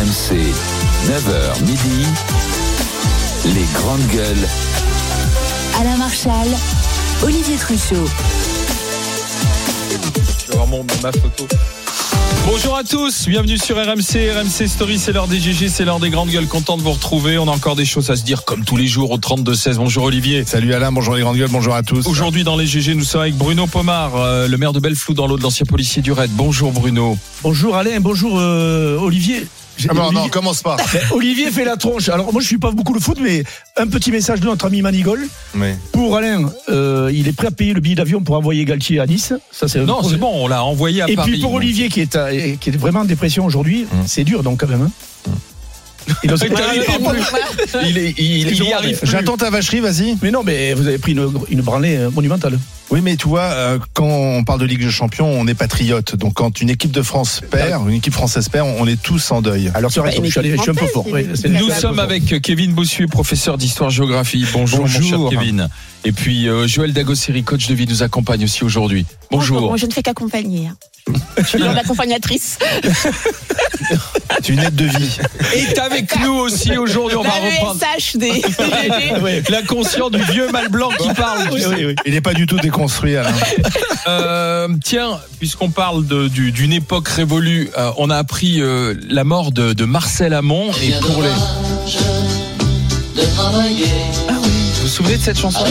RMC, 9h midi, les grandes gueules. Alain Marchal, Olivier Truchot. Je vais avoir mon- ma photo. Bonjour à tous, bienvenue sur RMC, RMC Story, c'est l'heure des GG, c'est l'heure des grandes gueules, content de vous retrouver, on a encore des choses à se dire comme tous les jours au 32-16, bonjour Olivier. Salut Alain, bonjour les grandes gueules, bonjour à tous. Aujourd'hui dans les GG, nous sommes avec Bruno Pomar, euh, le maire de Belleflou dans l'Aude, l'ancien policier du RAID. Bonjour Bruno. Bonjour Alain, bonjour euh, Olivier. J'ai- Ah Olivier, non, commence pas. Ben, Olivier fait la tronche. Alors moi je suis pas beaucoup le foot, mais un petit message de notre ami Manigol. Oui. Pour Alain, euh, il est prêt à payer le billet d'avion pour envoyer Galtier à Nice. Ça c'est Non, c'est bon, on l'a envoyé à Et Paris. puis pour Olivier qui est, à- qui est vraiment en dépression aujourd'hui, Hum. c'est dur donc quand même. Hein. Il ose- Il Il. J'attends ta vacherie, vas-y. mais non, mais vous avez pris une, une branlée euh, monumentale. Oui, mais tu vois, euh, quand on parle de Ligue des Champions, on est patriote. Donc quand une équipe de France perd, une équipe française perd, on est tous en deuil. Alors c'est vrai, je, suis allé- je suis un peu fort. Oui, Nous sommes avec Kevin Bossuet, professeur d'histoire-géographie. Bonjour, mon cher Bonjour. Kevin. Et puis euh, Joël Dagosseri, coach de vie, nous accompagne aussi aujourd'hui. Bonjour. Moi, je ne fais qu'accompagner. hein. Je suis l'accompagnatrice. C'est une aide de vie. Et avec nous aussi aujourd'hui, on va La reprendre SHD. l'inconscient du vieux mal blanc qui parle. tu Oui, sais. oui, oui. Il n'est pas du tout Alain. Euh, tiens, puisqu'on parle du- d'une époque révolue, euh, on a appris euh, la mort de, de Marcel Amont. Et pour les... de travailler souvenez de cette chanson.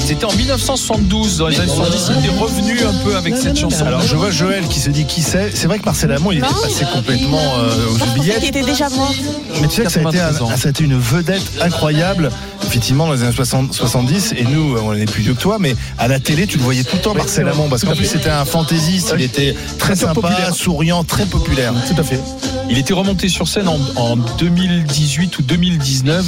C'était en 1972, dans les années 70, il était revenu un peu avec cette chanson. Alors je vois Joël qui se dit qui c'est? C'est vrai que Marcel Amont, il était passé complètement euh, aux oubliettes. était déjà mort. Mais tu sais que ça a, été un- 93 ans. ça a été une vedette incroyable, effectivement, dans les années 60, 70. Et nous, on est plus vieux que toi, mais à la télé, tu le voyais tout le temps, Marcel Amont, parce qu'en plus, c'était un fantaisiste. Il était très Très sympa, populaire. souriant, très populaire. Tout à fait. Il était remonté sur scène en, en 2018 ou 2019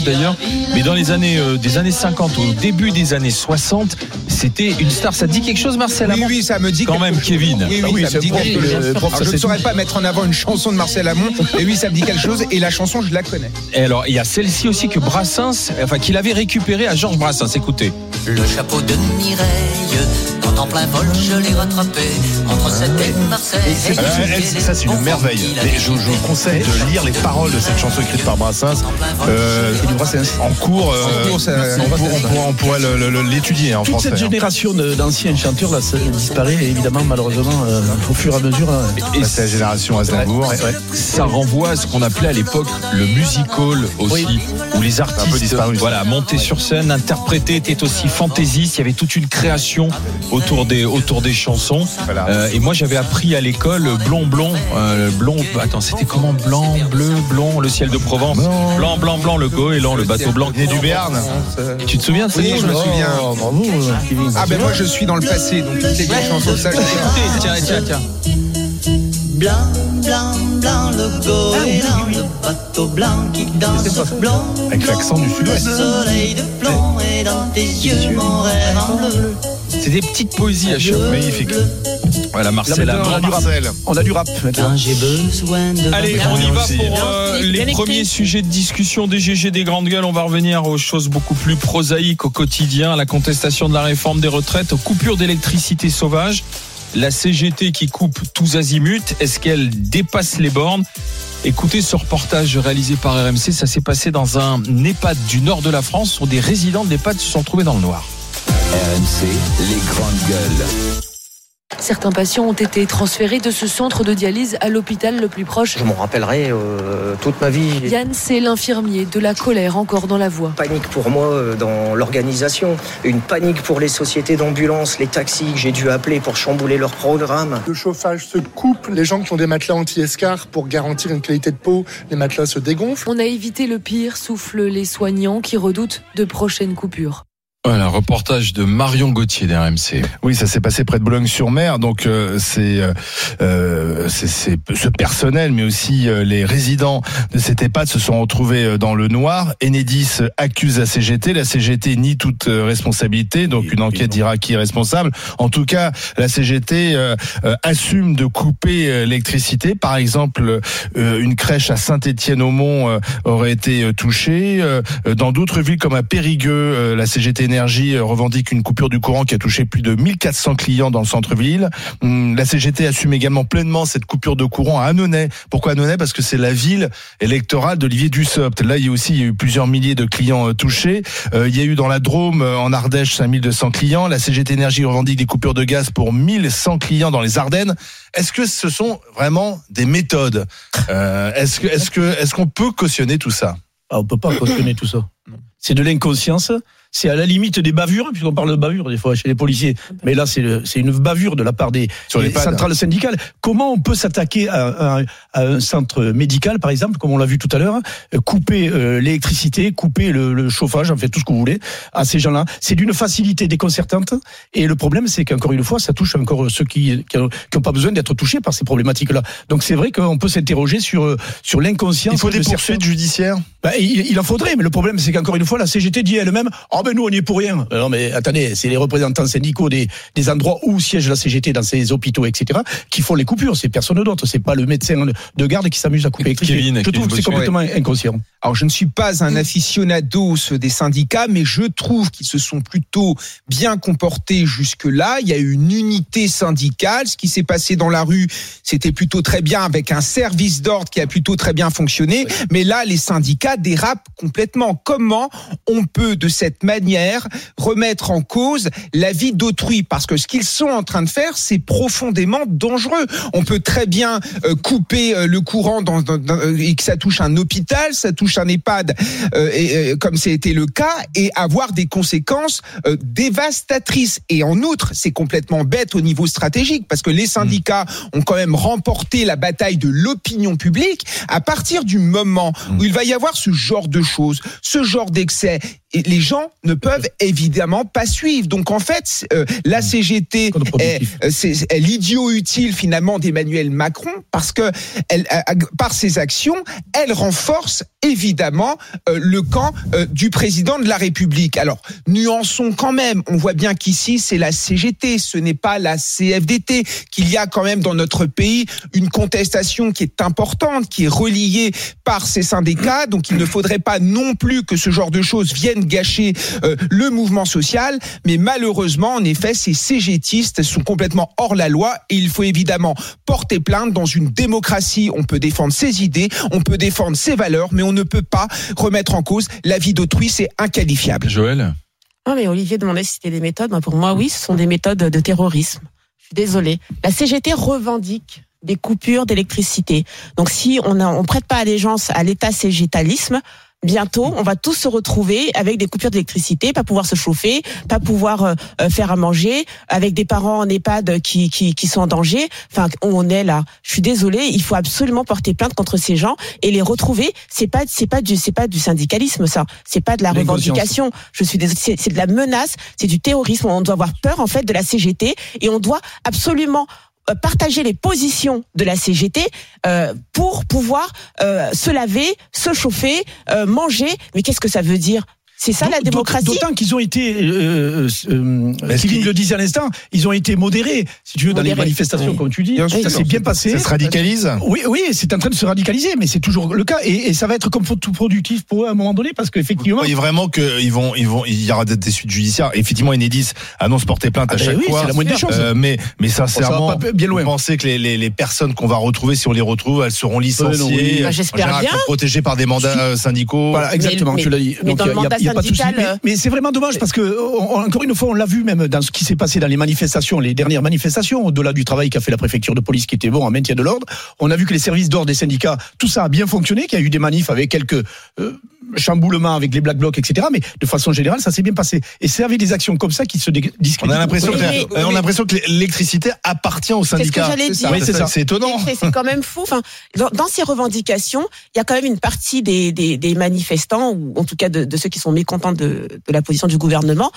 d'ailleurs, mais dans les années euh, des années 50 au début des années 60, c'était une star. Ça te dit quelque chose, Marcel Oui, Amont? Oui, ça me dit Quand même. Kevin. Oui, Ah oui, oui, ça me dit quelque chose. je ne saurais pas mettre en avant une chanson de Marcel Amont, mais oui, ça me dit quelque chose, et la chanson, je la connais. Et alors, il y a celle-ci aussi que Brassens, enfin qu'il avait récupérée à Georges Brassens. Écoutez. Le chapeau de Mireille, quand en plein vol je l'ai rattrapé, entre cette et Marseille. Elle, ça, c'est une merveille. Mais je, je vous conseille de lire les paroles de cette chanson écrite par Brassens. Euh, en cours, euh, En cours, ça- on, pour- on pourra- on pourrait l'étudier hein, en Toute français. cette hein. génération d'anciens chanteurs là, ça disparaît évidemment malheureusement euh, au fur et à mesure. là. Et Bah, c'est la génération Aznavour. Ouais, ouais. ça renvoie à ce qu'on appelait à l'époque le music hall aussi, Oui. où les artistes voilà, montaient sur scène, interprétaient, étaient aussi fantaisistes. Il y avait toute une création autour des, autour des chansons. Voilà. Euh, et moi, j'avais appris à l'école blond, blond, euh, blond. Attends, c'était comment? Blanc, bleu, blond, le ciel de Provence. Blanc, blanc, blanc, le goéland, le bateau blanc. Né du Béarn. Tu te souviens Oui, je me chanson souviens. Oh. Ah, ben moi, je suis dans le passé, donc toutes vieilles chansons, ça, les tiens, tiens, tiens. Blanc, blanc, blanc, le goéland, le bateau blanc qui danse blanc. Avec l'accent du Le sud-ouest. soleil de plomb est dans tes yeux, mon rêve en bleu. C'est des petites poésies à chaque fois. Magnifique. Voilà, Là, Marcel on a du rap. On a du rap de Allez, on y va aussi. pour euh, les premiers sujets de discussion des GG des grandes gueules. On va revenir aux choses beaucoup plus prosaïques au quotidien, à la contestation de la réforme des retraites, aux coupures d'électricité sauvage, la CGT qui coupe tous azimuts. Est-ce qu'elle dépasse les bornes? Écoutez ce reportage réalisé par RMC. Ça s'est passé dans un EHPAD du nord de la France où des résidents de l'EHPAD se sont trouvés dans le noir. RMC, les grandes gueules. Certains patients ont été transférés de ce centre de dialyse à l'hôpital le plus proche. Je m'en rappellerai euh, toute ma vie. Yann, c'est l'infirmier, de la colère encore dans la voix. Panique pour moi euh, dans l'organisation, une panique pour les sociétés d'ambulance, les taxis que j'ai dû appeler pour chambouler leur programme. Le chauffage se coupe, les gens qui ont des matelas anti-escar pour garantir une qualité de peau, les matelas se dégonflent. On a évité le pire, soufflent les soignants qui redoutent de prochaines coupures. Voilà, reportage de Marion Gauthier d'RMC. Oui, ça s'est passé près de Boulogne-sur-Mer. Donc euh, c'est euh, euh, c'est c'est ce personnel, mais aussi euh, les résidents de cet EHPAD se sont retrouvés dans le noir. Enedis accuse la CGT. La CGT nie toute responsabilité. Donc une enquête dira qui est responsable. En tout cas, la CGT assume de couper l'électricité. Par exemple, euh, une crèche à Saint-Étienne-au-Mont euh, aurait été touchée. Euh, dans d'autres villes comme à Périgueux, euh, la CGT Énergie euh, revendique une coupure du courant qui a touché plus de 1400 clients dans le centre-ville. Hum, La CGT assume également pleinement cette coupure de courant à Annonay. Pourquoi Annonay? Parce que c'est la ville électorale d'Olivier Dussopt. Là, il y a aussi il y a eu plusieurs milliers de clients euh, touchés. Euh, il y a eu dans la Drôme, en Ardèche, 5200 clients. La CGT Énergie revendique des coupures de gaz pour 1100 clients dans les Ardennes. Est-ce que ce sont vraiment des méthodes? Est-ce que est-ce que est-ce qu'on peut cautionner tout ça? Ah, on peut pas cautionner tout ça. C'est de l'inconscience. C'est à la limite des bavures, puisqu'on parle de bavures des fois chez les policiers. Mais là, c'est une bavure de la part des, centrales syndicales. Comment on peut s'attaquer à, à- à un centre médical, par exemple, comme on l'a vu tout à l'heure, couper euh, l'électricité, couper le, le chauffage, en fait tout ce que vous voulez, à ces gens-là? C'est d'une facilité déconcertante. Et le problème, c'est qu'encore une fois, ça touche encore ceux qui n'ont pas besoin d'être touchés par ces problématiques-là. Donc c'est vrai qu'on peut s'interroger sur sur l'inconscience. Il faut des de certains- poursuites judiciaires? Bah, il, il en faudrait, mais le problème, c'est qu'encore une fois, la CGT dit elle-même Ah ben nous, on y est pour rien. Euh, Non, mais attendez, c'est les représentants syndicaux des, des endroits où siège la CGT dans ces hôpitaux, etc., qui font les coupures. C'est personne d'autre. C'est pas le médecin de garde qui s'amuse à couper. Kevin, Je trouve que c'est complètement inconscient. Alors, je ne suis pas un aficionados des syndicats, mais je trouve qu'ils se sont plutôt bien comportés jusque-là. Il y a eu une unité syndicale. Ce qui s'est passé dans la rue, c'était plutôt très bien avec un service d'ordre qui a plutôt très bien fonctionné. Mais là, les syndicats dérapent complètement. Comment on peut, de cette manière, remettre en cause la vie d'autrui Parce que ce qu'ils sont en train de faire, c'est profondément dangereux. On peut très bien euh, couper euh, le courant dans, dans- euh, et que ça touche un hôpital, ça touche un EHPAD, euh, et, comme c'était le cas, et avoir des conséquences dévastatrices. Et en outre, c'est complètement bête au niveau stratégique, parce que les syndicats ont quand même remporté la bataille de l'opinion publique. À partir du moment où il va y avoir ce genre de choses, ce genre d'excès, les gens ne peuvent évidemment pas suivre. Donc en fait, euh, la CGT est, euh, est l'idiot utile finalement d'Emmanuel Macron parce que elle, a- par ses actions, elle renforce évidemment euh, le camp euh, du président de la République. Alors nuançons quand même. On voit bien qu'ici c'est la CGT, ce n'est pas la CFDT. Qu'il y a quand même dans notre pays une contestation qui est importante, qui est reliée par ces syndicats. Donc il ne faudrait pas non plus que ce genre de choses viennent gâcher euh, le mouvement social. Mais malheureusement, en effet, ces CGTistes sont complètement hors la loi et il faut évidemment porter plainte dans une démocratie. On peut défendre ses idées, on peut défendre ses valeurs, mais on ne peut pas remettre en cause la vie d'autrui. C'est inqualifiable. Joël? Non, mais Olivier demandait si c'était des méthodes. Moi, Pour moi, oui, ce sont des méthodes de terrorisme. Je suis désolée. La CGT revendique des coupures d'électricité. Donc, si on ne on prête pas allégeance à l'état cégétalisme, bientôt, on va tous se retrouver avec des coupures d'électricité, pas pouvoir se chauffer, pas pouvoir euh, euh, faire à manger, avec des parents en EHPAD qui, qui, qui sont en danger. Enfin, on est là. Je suis désolée, il faut absolument porter plainte contre ces gens et les retrouver. C'est pas, c'est pas du, c'est pas du syndicalisme, ça. C'est pas de la revendication. Je suis désolée, c'est de la menace, c'est du terrorisme. On doit avoir peur en fait de la CGT et on doit absolument partager les positions de la CGT euh, pour pouvoir euh, se laver, se chauffer, euh, manger. Mais qu'est-ce que ça veut dire? C'est ça la démocratie? D'autant qu'ils ont été, euh, euh, Kevin qu'il- le disait à l'instant, ils ont été modérés, si tu veux, dans les manifestations, oui. comme tu dis. Bien Ça s'est bien passé. Ça se radicalise Oui, oui, c'est en train de se radicaliser, mais c'est toujours le cas, et, et ça va être comme tout productif pour eux à un moment donné, parce Vous qu'effectivement. croyez vraiment qu'ils vont, ils vont, il y aura des suites judiciaires? Effectivement, Enedis annonce porter plainte à Ah ben chaque oui, fois. c'est la moindre des choses. Euh, mais, mais sincèrement, Ça bien loin. vous pensez que les, les, les personnes qu'on va retrouver, si on les retrouve, elles seront Euh, licenciées, oui. Bah, j'espère bien. protégées par des mandats euh, syndicaux. Voilà, exactement, Mais- tu l'as dit. Donc, y a- pas de souci. Mais, euh, mais c'est vraiment dommage parce que, on- encore une fois, on l'a vu même dans ce qui s'est passé dans les manifestations, les dernières manifestations, au-delà du travail qu'a fait la préfecture de police qui était bon en maintien de l'ordre. On a vu que les services d'ordre des syndicats, tout ça a bien fonctionné, qu'il y a eu des manifs avec quelques euh, chamboulements avec les black blocs, etc. Mais de façon générale, ça s'est bien passé. Et c'est avec des actions comme ça qui se dé- On discréditent. a l'impression que, Mais- on a l'impression que l'électricité appartient aux C'est ce que syndicats. j'allais dire. Oui, étonnant. C'est- quand même fou. Enfin, dans, dans ces revendications, il y a quand même une partie des, des, des manifestants, ou en tout cas de, de ceux qui sont mécontents de, de la position du gouvernement,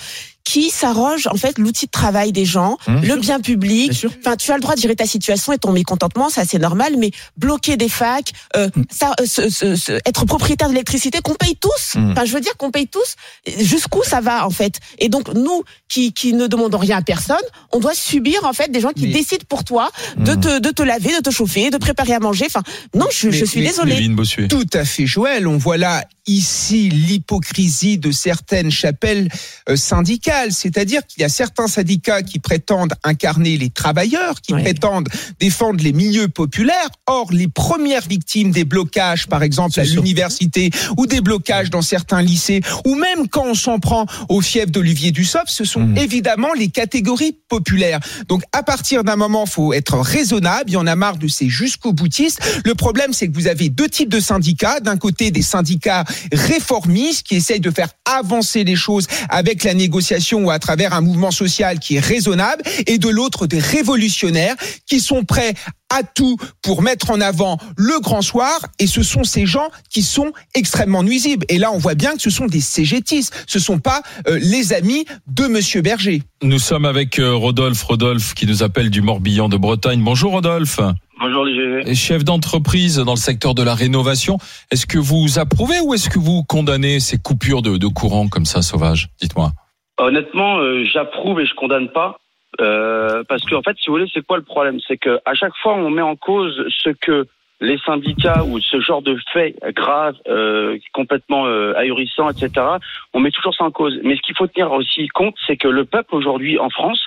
qui s'arrogent en fait l'outil de travail des gens, Mmh. le bien public. Bien. Enfin, tu as le droit de gérer ta situation et ton mécontentement, ça c'est normal, mais bloquer des facs, euh, Mmh. ça, euh, être propriétaire de l'électricité qu'on paye tous. Mm. Enfin, je veux dire qu'on paye tous. Jusqu'où ça va en fait? Et donc nous, qui, qui ne demandons rien à personne, on doit subir en fait des gens qui Mais- décident pour toi de Mm. te, de te laver, de te chauffer, de préparer à manger. Enfin, non, je, je suis mais- désolée. Tout à fait, Joël. On voit là ici l'hypocrisie de certaines chapelles euh, syndicales, c'est-à-dire qu'il y a certains syndicats qui prétendent incarner les travailleurs, qui prétendent défendre les milieux populaires. Or, les premières victimes des blocages, par exemple à l'université, ou des blocages dans certains lycées, ou même quand on s'en prend au fief d'Olivier Dussopt, ce sont Mmh. évidemment les catégories populaires. Donc, à partir d'un moment, faut être raisonnable. Il y en a marre de ces jusqu'au boutistes. Le problème, c'est que vous avez deux types de syndicats. D'un côté, des syndicats réformistes qui essayent de faire avancer les choses avec la négociation ou à travers un mouvement social qui est raisonnable, et de l'autre, des révolutionnaires qui sont prêts à tout pour mettre en avant le grand soir et ce sont ces gens qui sont extrêmement nuisibles et là on voit bien que ce sont des CGTistes ce sont pas euh, les amis de monsieur Berger Nous sommes avec euh, Rodolphe. Rodolphe qui nous appelle du Morbihan de Bretagne. Bonjour Rodolphe. Bonjour les Chef d'entreprise dans le secteur de la rénovation. Est-ce que vous approuvez ou est-ce que vous condamnez ces coupures de, de courant comme ça sauvages? Dites-moi. Honnêtement, euh, j'approuve et je condamne pas. Euh, parce que en fait, si vous voulez, c'est quoi le problème? C'est que à chaque fois, on met en cause ce que les syndicats ou ce genre de faits graves, euh, complètement euh, ahurissants, etc. On met toujours ça en cause. Mais ce qu'il faut tenir aussi compte, c'est que le peuple aujourd'hui en France,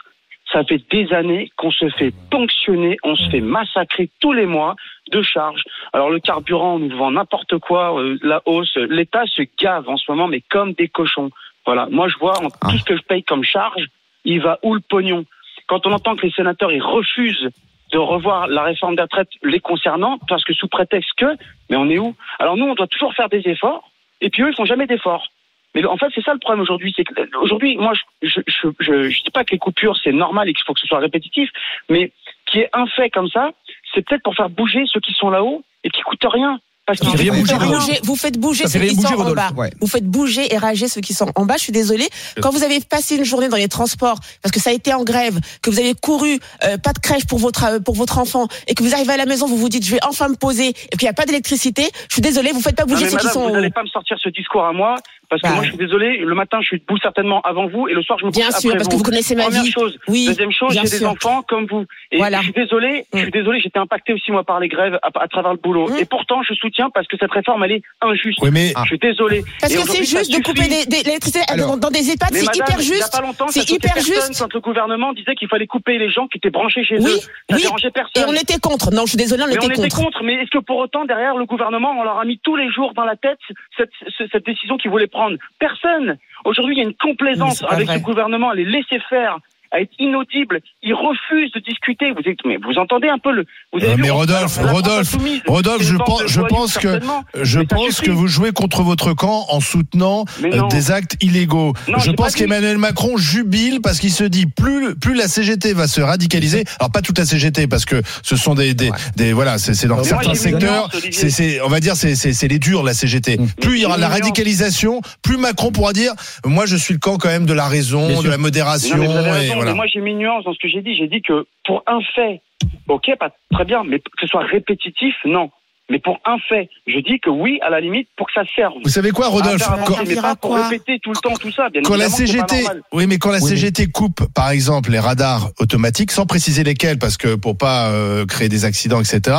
ça fait des années qu'on se fait ponctionner, on se fait massacrer tous les mois de charges. Alors le carburant, on nous vend n'importe quoi, euh, la hausse, l'État se gave en ce moment, mais comme des cochons. Voilà, moi je vois en- tout ce que je paye comme charge, il va où le pognon? Quand on entend que les sénateurs ils refusent de revoir la réforme des retraites les concernant, parce que sous prétexte que, mais on est où? Alors nous, on doit toujours faire des efforts, et puis eux, ils font jamais d'efforts. Mais en fait, c'est ça le problème aujourd'hui. C'est que euh, aujourd'hui, moi, je je, je, je, je dis pas que les coupures c'est normal et qu'il faut que ce soit répétitif, mais qui est un fait comme ça, c'est peut-être pour faire bouger ceux qui sont là-haut et qui coûtent rien. Parce rien vous, bouger, faites bouger, vous faites bouger ceux qui bouger, sont en bas. Ouais. Vous faites bouger et rager ceux qui sont en bas. Je suis désolée. Quand vous avez passé une journée dans les transports, parce que ça a été en grève, que vous avez couru, euh, pas de crèche pour votre euh, pour votre enfant, et que vous arrivez à la maison, vous vous dites je vais enfin me poser, et qu'il n'y a pas d'électricité. Je suis désolée, vous faites pas Non, bouger mais ceux qui sont. vous en n'allez pas me sortir ce discours à moi, parce que Bah. moi, je suis désolé, le matin, je suis debout certainement avant vous, et le soir, je me couche Bien sûr, parce que vous connaissez ma Première vie. chose. Oui, Deuxième chose, j'ai des enfants comme vous. Et Voilà. je suis désolé, je suis désolé, j'étais impacté aussi, moi, par les grèves à, à travers le boulot. Mmh. Et pourtant, je soutiens parce que cette réforme, elle est injuste. Oui, mais Je suis désolé. Parce Et que c'est juste de couper suffit. des- des- l'électricité Alors. dans, des EHPAD, c'est hyper Il n'y a juste. pas longtemps, C'est hyper juste. quand le gouvernement disait qu'il fallait couper les gens qui étaient branchés chez Oui, eux. Ça oui. dérangeait Et personne. on était contre. Non, je suis désolée, on Mais on était était contre. contre. Mais est-ce que pour autant, derrière le gouvernement, on leur a mis tous les jours dans la tête cette décision qu'ils voulaient prendre Personne. Aujourd'hui, il y a une complaisance avec ce gouvernement, à les laisser faire, à être inaudible. Ils refusent de discuter. Vous êtes, mais vous entendez un peu le. Vous avez Euh, vu, mais Rodolphe, la Rodolphe, Rodolphe, je pense, je pense que je pense que vous jouez contre votre camp en soutenant euh, des actes illégaux. Non, je pense qu'Emmanuel Macron jubile parce qu'il se dit plus plus la CGT va se radicaliser. Alors pas toute la CGT parce que ce sont des des, des voilà, c'est c'est dans Mais certains secteurs, c'est c'est on va dire c'est c'est c'est les durs la CGT. Plus il y aura de la radicalisation, plus Macron pourra dire moi je suis le camp quand même de la raison, de la modération Non, mais voilà. moi j'ai mis une nuance dans ce que j'ai dit. J'ai dit que pour un fait, ok, pas très bien, mais que ce soit répétitif, non. Mais pour un fait, je dis que oui, à la limite, pour que ça serve. Vous savez quoi Rodolphe quand, mais pas pour répéter tout le temps tout ça. Bien quand la CGT, oui, mais quand la Oui, CGT coupe, par exemple, les radars automatiques, sans préciser lesquels, parce que pour pas euh, créer des accidents, etc.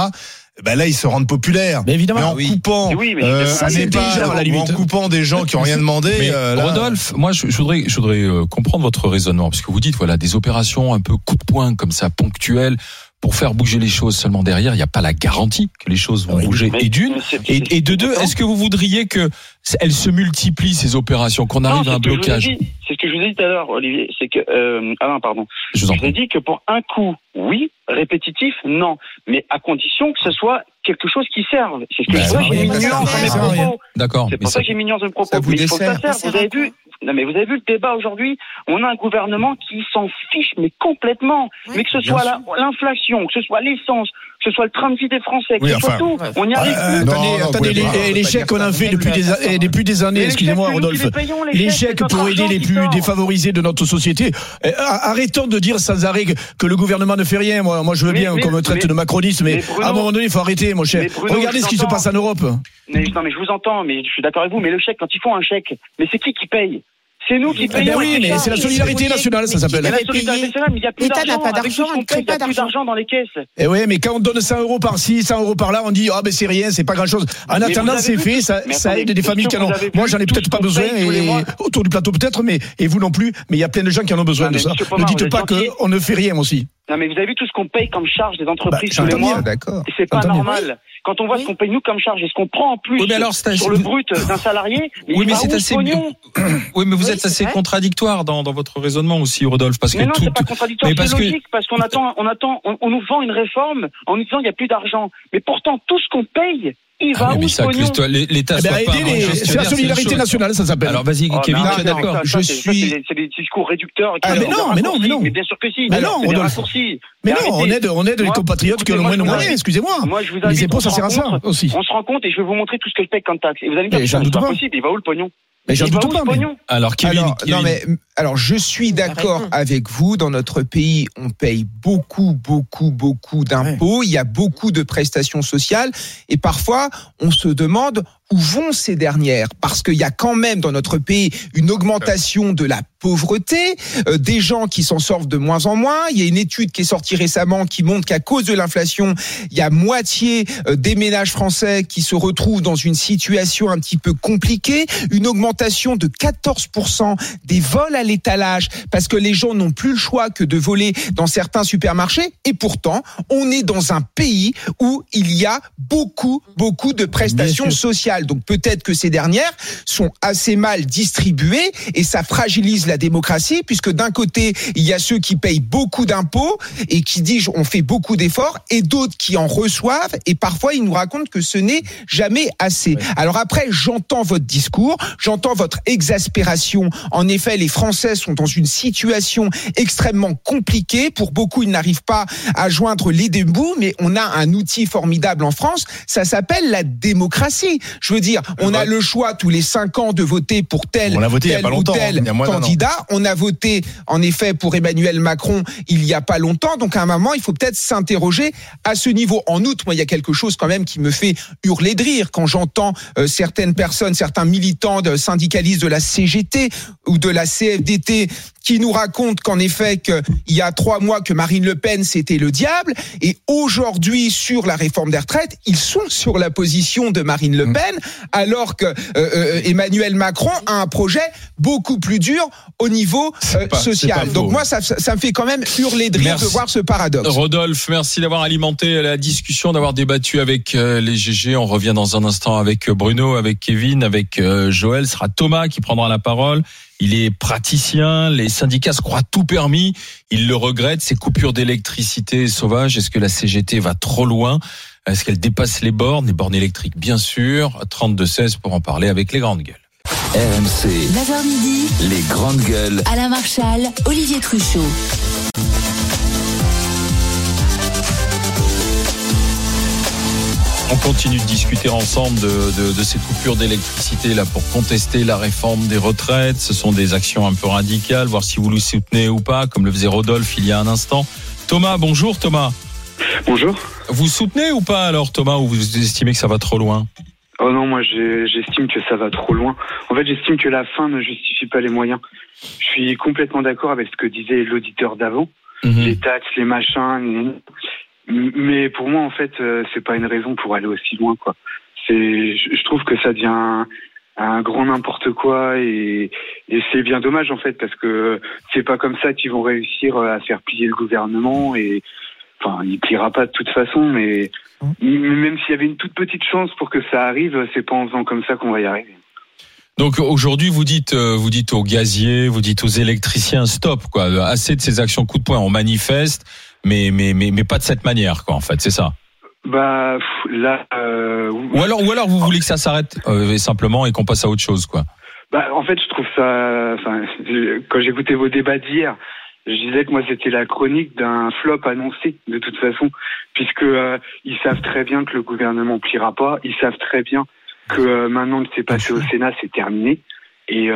Ben là, ils se rendent populaires. Mais évidemment. en coupant, Oui, mais euh, c'est à la en coupant des gens qui ont rien demandé. Mais euh, là- Rodolphe, moi je, je voudrais, je voudrais euh, comprendre votre raisonnement parce que vous dites voilà des opérations un peu coup de poing comme ça ponctuelles pour faire bouger les choses. Seulement derrière, il n'y a pas la garantie que les choses vont Oui. bouger. Mais- Et d'une, et, de deux, est-ce que vous voudriez que elles se multiplient ces opérations, qu'on Non, arrive à un blocage. C'est ce que je vous ai dit tout à l'heure, Olivier. C'est que euh, Alain, pardon. Je vous en Je vous ai dit que pour un coup, oui, répétitif, non, mais à condition que ce soit quelque chose qui serve. C'est ce que Bah, je ça vois. J'ai mis nuance dans mes propos. D'accord. C'est pour ça- que j'ai mis nuance dans mes propos. ça vous Mais il faut que ça dessert. serve. Vous avez vu non mais vous avez vu le débat aujourd'hui? On a un gouvernement qui s'en fiche mais complètement. Oui, mais que ce soit l'inflation, que ce soit l'essence, que ce soit le train de vie des Français, que Oui, ce soit tout, on y arrive Euh, plus. Non, attendez, non, attendez, les, chèques qu'on a fait depuis des, eh, depuis des années, excusez-moi Rodolphe, les chèques, pour aider les plus défavorisés de notre société. Eh, Arrêtons de dire sans arrêt que, le gouvernement ne fait rien. Moi, moi je veux Mais- bien qu'on me traite mais- de macroniste, mais, mais Bruno- à un moment donné, il faut arrêter, mon cher. Bruno, Regardez ce qui se passe en Europe. Non, mais je vous entends, mais je suis d'accord avec vous. Mais le chèque, quand ils font un chèque, mais c'est qui qui paye? C'est nous qui Eh payons. ben oui, mais c'est la solidarité nationale, ça s'appelle. La Vous avez solidarité payé. nationale, mais il y a plus L'État n'a pas d'argent, il qu'on ne crée paye, il y a pas plus d'argent. dans les caisses. Eh oui, mais quand on donne 100 euros par-ci, 100 euros par-là, on dit ah ben c'est rien, c'est pas grand-chose. En Mais attendant, c'est fait, ça, ça aide des familles qui en ont. Moi, j'en ai peut-être pas besoin, et autour du plateau peut-être, mais et vous non plus. Mais il y a plein de gens qui en ont besoin de mais ça. Ne dites pas qu'on ne fait rien aussi. Non, mais vous avez vu tout ce qu'on paye comme charge des entreprises Bah, tous les mois c'est pas normal. Quand on voit ce qu'on paye nous comme charge et ce qu'on prend en plus Oui, mais alors, c'est- sur le brut d'un salarié, mais Oui, il mais c'est assez. pognon Oui, mais vous Oui, êtes assez vrai. contradictoire dans, dans votre raisonnement aussi, Rodolphe, parce que Mais non, tout. c'est pas contradictoire, mais parce c'est que- logique, parce qu'on attend, on attend, on, on nous vend une réforme en nous disant il n'y a plus d'argent. Mais pourtant, tout ce qu'on paye, il Ah va où mais ce ça, pognon que l'État Eh soit ben, pas les- C'est la solidarité nationale, ça s'appelle. Alors vas-y, Oh, Kevin, tu es d'accord ça, Je suis- c'est des- discours réducteurs. qui Ah, mais non, mais non, mais non. Mais bien sûr que si. Mais non, raccourcis. Mais Mais non, on aide, on aide les compatriotes qui ont le moins de moyens, excusez-moi. Moi, je vous Les invite, impôts, on ça se sert à ça rencontre, aussi. On se rend compte et je vais vous montrer tout ce que je paye comme taxe. Et vous allez me dire c'est pas. possible. Il va où le pognon? Mais j'en doute pas, Alors Kevin, alors, Kevin, non, mais, alors, je suis d'accord raison. avec vous. Dans notre pays, on paye beaucoup, beaucoup, beaucoup d'impôts. Il y a beaucoup de prestations sociales. Et parfois, on se demande où vont ces dernières? Parce qu'il y a quand même dans notre pays une augmentation de la pauvreté, euh, des gens qui s'en sortent de moins en moins. Il y a une étude qui est sortie récemment qui montre qu'à cause de l'inflation, il y a moitié euh, des ménages français qui se retrouvent dans une situation un petit peu compliquée, une augmentation de 14% des vols à l'étalage parce que les gens n'ont plus le choix que de voler dans certains supermarchés et pourtant on est dans un pays où il y a beaucoup beaucoup de prestations Bien donc peut-être que ces dernières sont assez mal distribuées et ça fragilise la démocratie puisque d'un côté il y a ceux qui payent beaucoup d'impôts et qui disent on fait beaucoup d'efforts et d'autres qui en reçoivent et parfois ils nous racontent que ce n'est jamais assez. Alors après j'entends votre discours, j'entends votre exaspération. En effet, les Français sont dans une situation extrêmement compliquée. Pour beaucoup, ils n'arrivent pas à joindre les deux bouts, mais on a un outil formidable en France. Ça s'appelle la démocratie. Je veux dire, on a le choix tous les cinq ans de voter pour tel, On l'a voté il y a tel pas ou tel hein. Candidat. On a voté, en effet, pour Emmanuel Macron il y a pas longtemps. Donc, à un moment, il faut peut-être s'interroger à ce niveau. En outre, moi, il y a quelque chose quand même qui me fait hurler de rire quand j'entends euh, certaines personnes, certains militants de syndicalistes de la CGT ou de la CFDT qui nous racontent qu'en effet, qu'il y a trois mois que Marine Le Pen c'était le diable, et aujourd'hui sur la réforme des retraites, ils sont sur la position de Marine. Le Pen, alors que euh, euh, Emmanuel Macron a un projet beaucoup plus dur au niveau euh, pas- social. Donc moi, ça, ça, me fait quand même hurler de rire de voir ce paradoxe. Rodolphe, merci d'avoir alimenté la discussion, d'avoir débattu avec euh, les GG. On revient dans un instant avec euh, Bruno, avec Kevin, avec euh, Joël. Ce sera Thomas qui prendra la parole. Il est praticien. Les syndicats se croient tout permis. Ils le regrettent. Ces coupures d'électricité sauvages. Est-ce que la CGT va trop loin? Est-ce qu'elle dépasse les bornes, les bornes électriques, bien sûr. 32-16 pour en parler avec les grandes gueules. RMC, 9h midi, les grandes gueules. Alain Marchal, Olivier Truchot. On continue de discuter ensemble de, de, de ces coupures d'électricité là pour contester la réforme des retraites. Ce sont des actions un peu radicales, voir si vous le soutenez ou pas, comme le faisait Rodolphe il y a un instant. Thomas, bonjour Thomas. Bonjour. Vous soutenez ou pas alors Thomas ou vous estimez que ça va trop loin? Oh non, moi j'estime que ça va trop loin. En fait, j'estime que la fin ne justifie pas les moyens. Je suis complètement d'accord avec ce que disait l'auditeur d'avant. Les taxes, les machins. Mais pour moi, en fait, euh, c'est pas une raison pour aller aussi loin, quoi. C'est, je trouve que ça devient un, un grand n'importe quoi et, et c'est bien dommage en fait parce que c'est pas comme ça qu'ils vont réussir euh, à faire plier le gouvernement et enfin, il pliera pas de toute façon, mais m- même s'il y avait une toute petite chance pour que ça arrive, c'est pas en faisant comme ça qu'on va y arriver. Donc aujourd'hui vous dites euh, vous dites aux gaziers, vous dites aux électriciens stop quoi, assez de ces actions coup de poing, on manifeste mais mais mais mais pas de cette manière quoi en fait, c'est ça. Bah là, euh, Ou alors ou alors vous voulez que ça s'arrête euh, simplement et qu'on passe à autre chose quoi. Bah, en fait, je trouve ça. Enfin, quand j'écoutais vos débats d'hier, je disais que moi c'était la chronique d'un flop annoncé de toute façon, puisque euh, ils savent très bien que le gouvernement pliera pas, ils savent très bien que maintenant que c'est passé au Sénat, c'est terminé. Et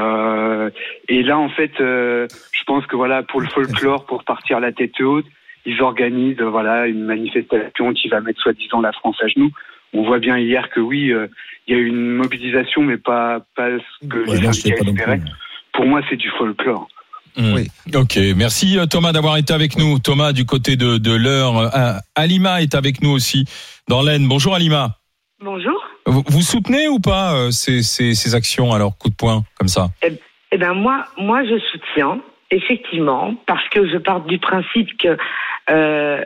et là, en fait, je pense que voilà, pour le folklore, pour partir la tête haute, ils organisent euh, voilà une manifestation qui va mettre soi-disant la France à genoux. On voit bien hier que oui, euh, il y a eu une mobilisation, mais pas pas ce que Ouais, les non, espéraient. pour moi, c'est du folklore. Mmh. Ok, merci euh, Thomas d'avoir été avec nous. Thomas du côté de, de l'heure. Euh, Alima est avec nous aussi dans l'Aisne. Bonjour Alima. Bonjour. Vous, vous soutenez ou pas euh, ces, ces, ces, actions alors coup de poing comme ça? Eh, eh ben moi, moi je soutiens effectivement parce que je pars du principe que euh,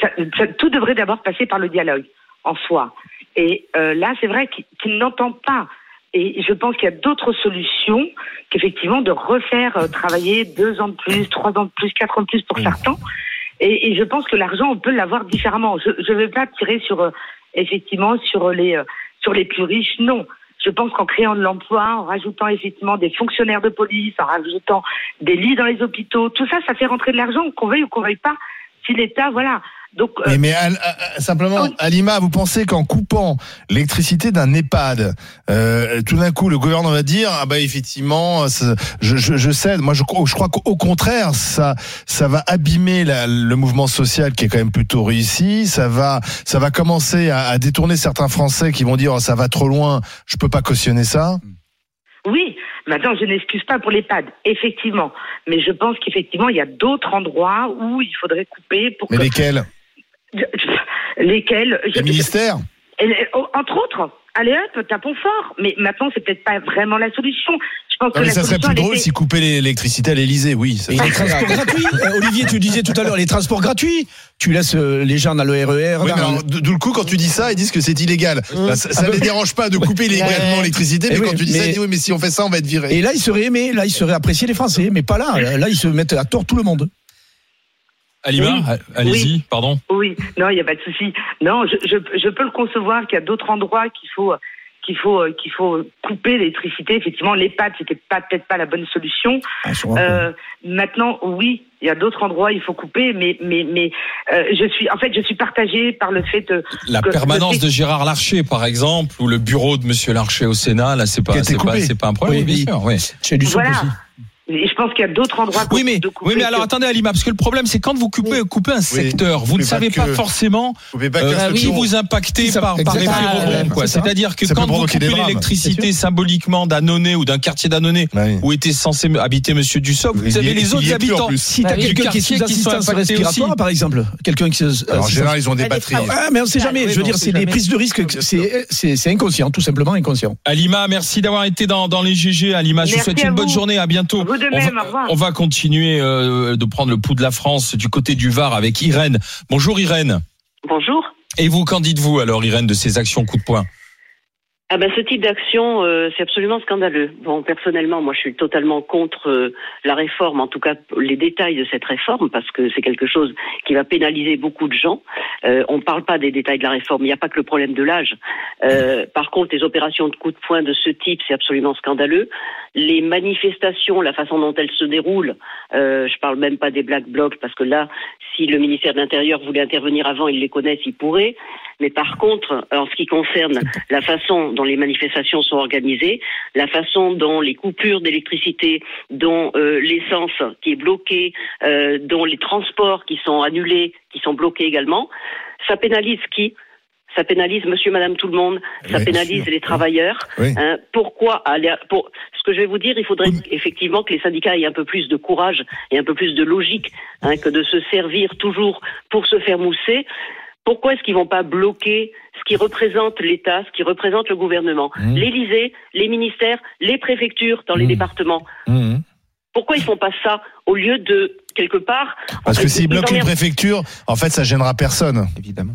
ça, ça, tout devrait d'abord passer par le dialogue en soi. Et euh, là, c'est vrai qu'il qu n'entend pas. Et je pense qu'il y a d'autres solutions qu'effectivement de refaire euh, travailler deux ans de plus, trois ans de plus, quatre ans de plus pour certains. Et, et, je pense que l'argent, on peut l'avoir différemment. Je ne vais pas tirer sur euh, effectivement sur les euh, sur les plus riches. Non, je pense qu'en créant de l'emploi, en rajoutant effectivement des fonctionnaires de police, en rajoutant des lits dans les hôpitaux, tout ça, ça fait rentrer de l'argent, qu'on veuille ou qu'on veuille pas. Si l'État, voilà, donc, euh, mais, mais à, à, simplement, oui. Alima, vous pensez qu'en coupant l'électricité d'un EHPAD, euh, tout d'un coup, le gouvernement va dire ah bah effectivement, je, je, je cède. Moi, je, je crois qu'au contraire, ça, ça va abîmer la, le mouvement social qui est quand même plutôt réussi. Ça va, ça va commencer à, à détourner certains Français qui vont dire oh, ça va trop loin. Je peux pas cautionner ça. Oui, Maintenant, je n'excuse pas pour l'EHPAD, effectivement. Mais je pense qu'effectivement, il y a d'autres endroits où il faudrait couper pour Mais que... lesquels? Lesquels? Le ministère Entre autres. Allez hop, tapons fort. Mais maintenant, c'est peut-être pas vraiment la solution. Je pense non, que mais ça serait plus drôle si couper l'électricité à l'Elysée, oui. Ça Et les transports gratuits. Euh, Olivier, tu disais tout à l'heure les transports gratuits. Tu laisses euh, les gens dans le RER. Oui, D'où le coup, quand tu dis ça, ils disent que c'est illégal. Mmh. Bah, ça ne les dérange pas de couper illégalement l'électricité, mais, Eh mais oui, quand tu dis mais... ça, ils disent oui, mais si on fait ça, on va être viré. Et là, ils seraient aimés, là, ils seraient appréciés les Français, mais pas là. Là, ils se mettent à tort tout le monde. Alima, Oui. allez-y, Oui. pardon. Oui, non, il n'y a pas de souci. Non, je, je, je peux le concevoir qu'il y a d'autres endroits qu'il faut qu'il faut euh, qu'il faut couper l'électricité. Effectivement, l'EHPAD c'était pas peut-être pas la bonne solution. Ah, Euh, maintenant, oui, il y a d'autres endroits il faut couper, mais mais mais euh, je suis en fait je suis partagée par le fait de La que- permanence de Gérard Larcher, par exemple, ou le bureau de Monsieur Larcher au Sénat, là, c'est pas, c'est pas, pas un problème, Oui, bien oui. sûr, oui. Chez du son Voilà. aussi. Et je pense qu'il y a d'autres endroits Oui, mais, de couper oui, mais alors que- attendez, Alima, parce que le problème, c'est quand vous coupez, coupez un secteur, vous ne pas savez que. pas forcément Vous pouvez pas euh, que la qui vous impactez par, par effet rebond, ça. C'est-à-dire que Ça quand vous coupez l'électricité symboliquement d'Annonay ou d'un quartier d'Annonay Oui. où était censé habiter Monsieur Dussopt, vous avez les autres habitants. Si Bah t'as oui. quelqu'un qui est quartiers sous assistance respiratoire, par exemple, quelqu'un qui se. Alors, en euh, général, ils ont des Ah, batteries. Ah, mais on sait jamais. oui, je veux dire, c'est des jamais. prises de risque. C'est inconscient, tout simplement inconscient. Alima, merci d'avoir été dans, les GG. Alima, je vous souhaite une bonne journée. À bientôt. Vous de on, même, va, au revoir. on va continuer euh, de prendre le pouls de la France du côté du Var avec Irène. Bonjour Irène. Bonjour. Et vous, qu'en dites-vous alors, Irène, de ces actions coup de poing? Ah ben ce type d'action, euh, c'est absolument scandaleux. Bon, personnellement, moi, je suis totalement contre euh, la réforme, en tout cas les détails de cette réforme, parce que c'est quelque chose qui va pénaliser beaucoup de gens. Euh, on ne parle pas des détails de la réforme. Il n'y a pas que le problème de l'âge. Euh, par contre, les opérations de coup de poing de ce type, c'est absolument scandaleux. Les manifestations, la façon dont elles se déroulent, euh, je parle même pas des black blocs, parce que là, si le ministère de l'Intérieur voulait intervenir avant, ils les connaissent, ils pourraient. Mais par contre, en ce qui concerne la façon dont les manifestations sont organisées, la façon dont les coupures d'électricité, dont euh, l'essence qui est bloquée, euh, dont les transports qui sont annulés, qui sont bloqués également, ça pénalise qui? Ça pénalise monsieur, madame, tout le monde. Ça Oui, pénalise sûr. les travailleurs. Oui. Hein, pourquoi aller à- pour ce que je vais vous dire, il faudrait effectivement que les syndicats aient un peu plus de courage et un peu plus de logique hein, que de se servir toujours pour se faire mousser. Pourquoi est-ce qu'ils vont pas bloquer ce qui représente l'État, ce qui représente le gouvernement, Mmh. l'Élysée, les ministères, les préfectures dans les Mmh. départements Mmh. Pourquoi ils font pas ça au lieu de quelque part Parce que ils bloquent une préfecture, en fait, ça gênera personne. Évidemment.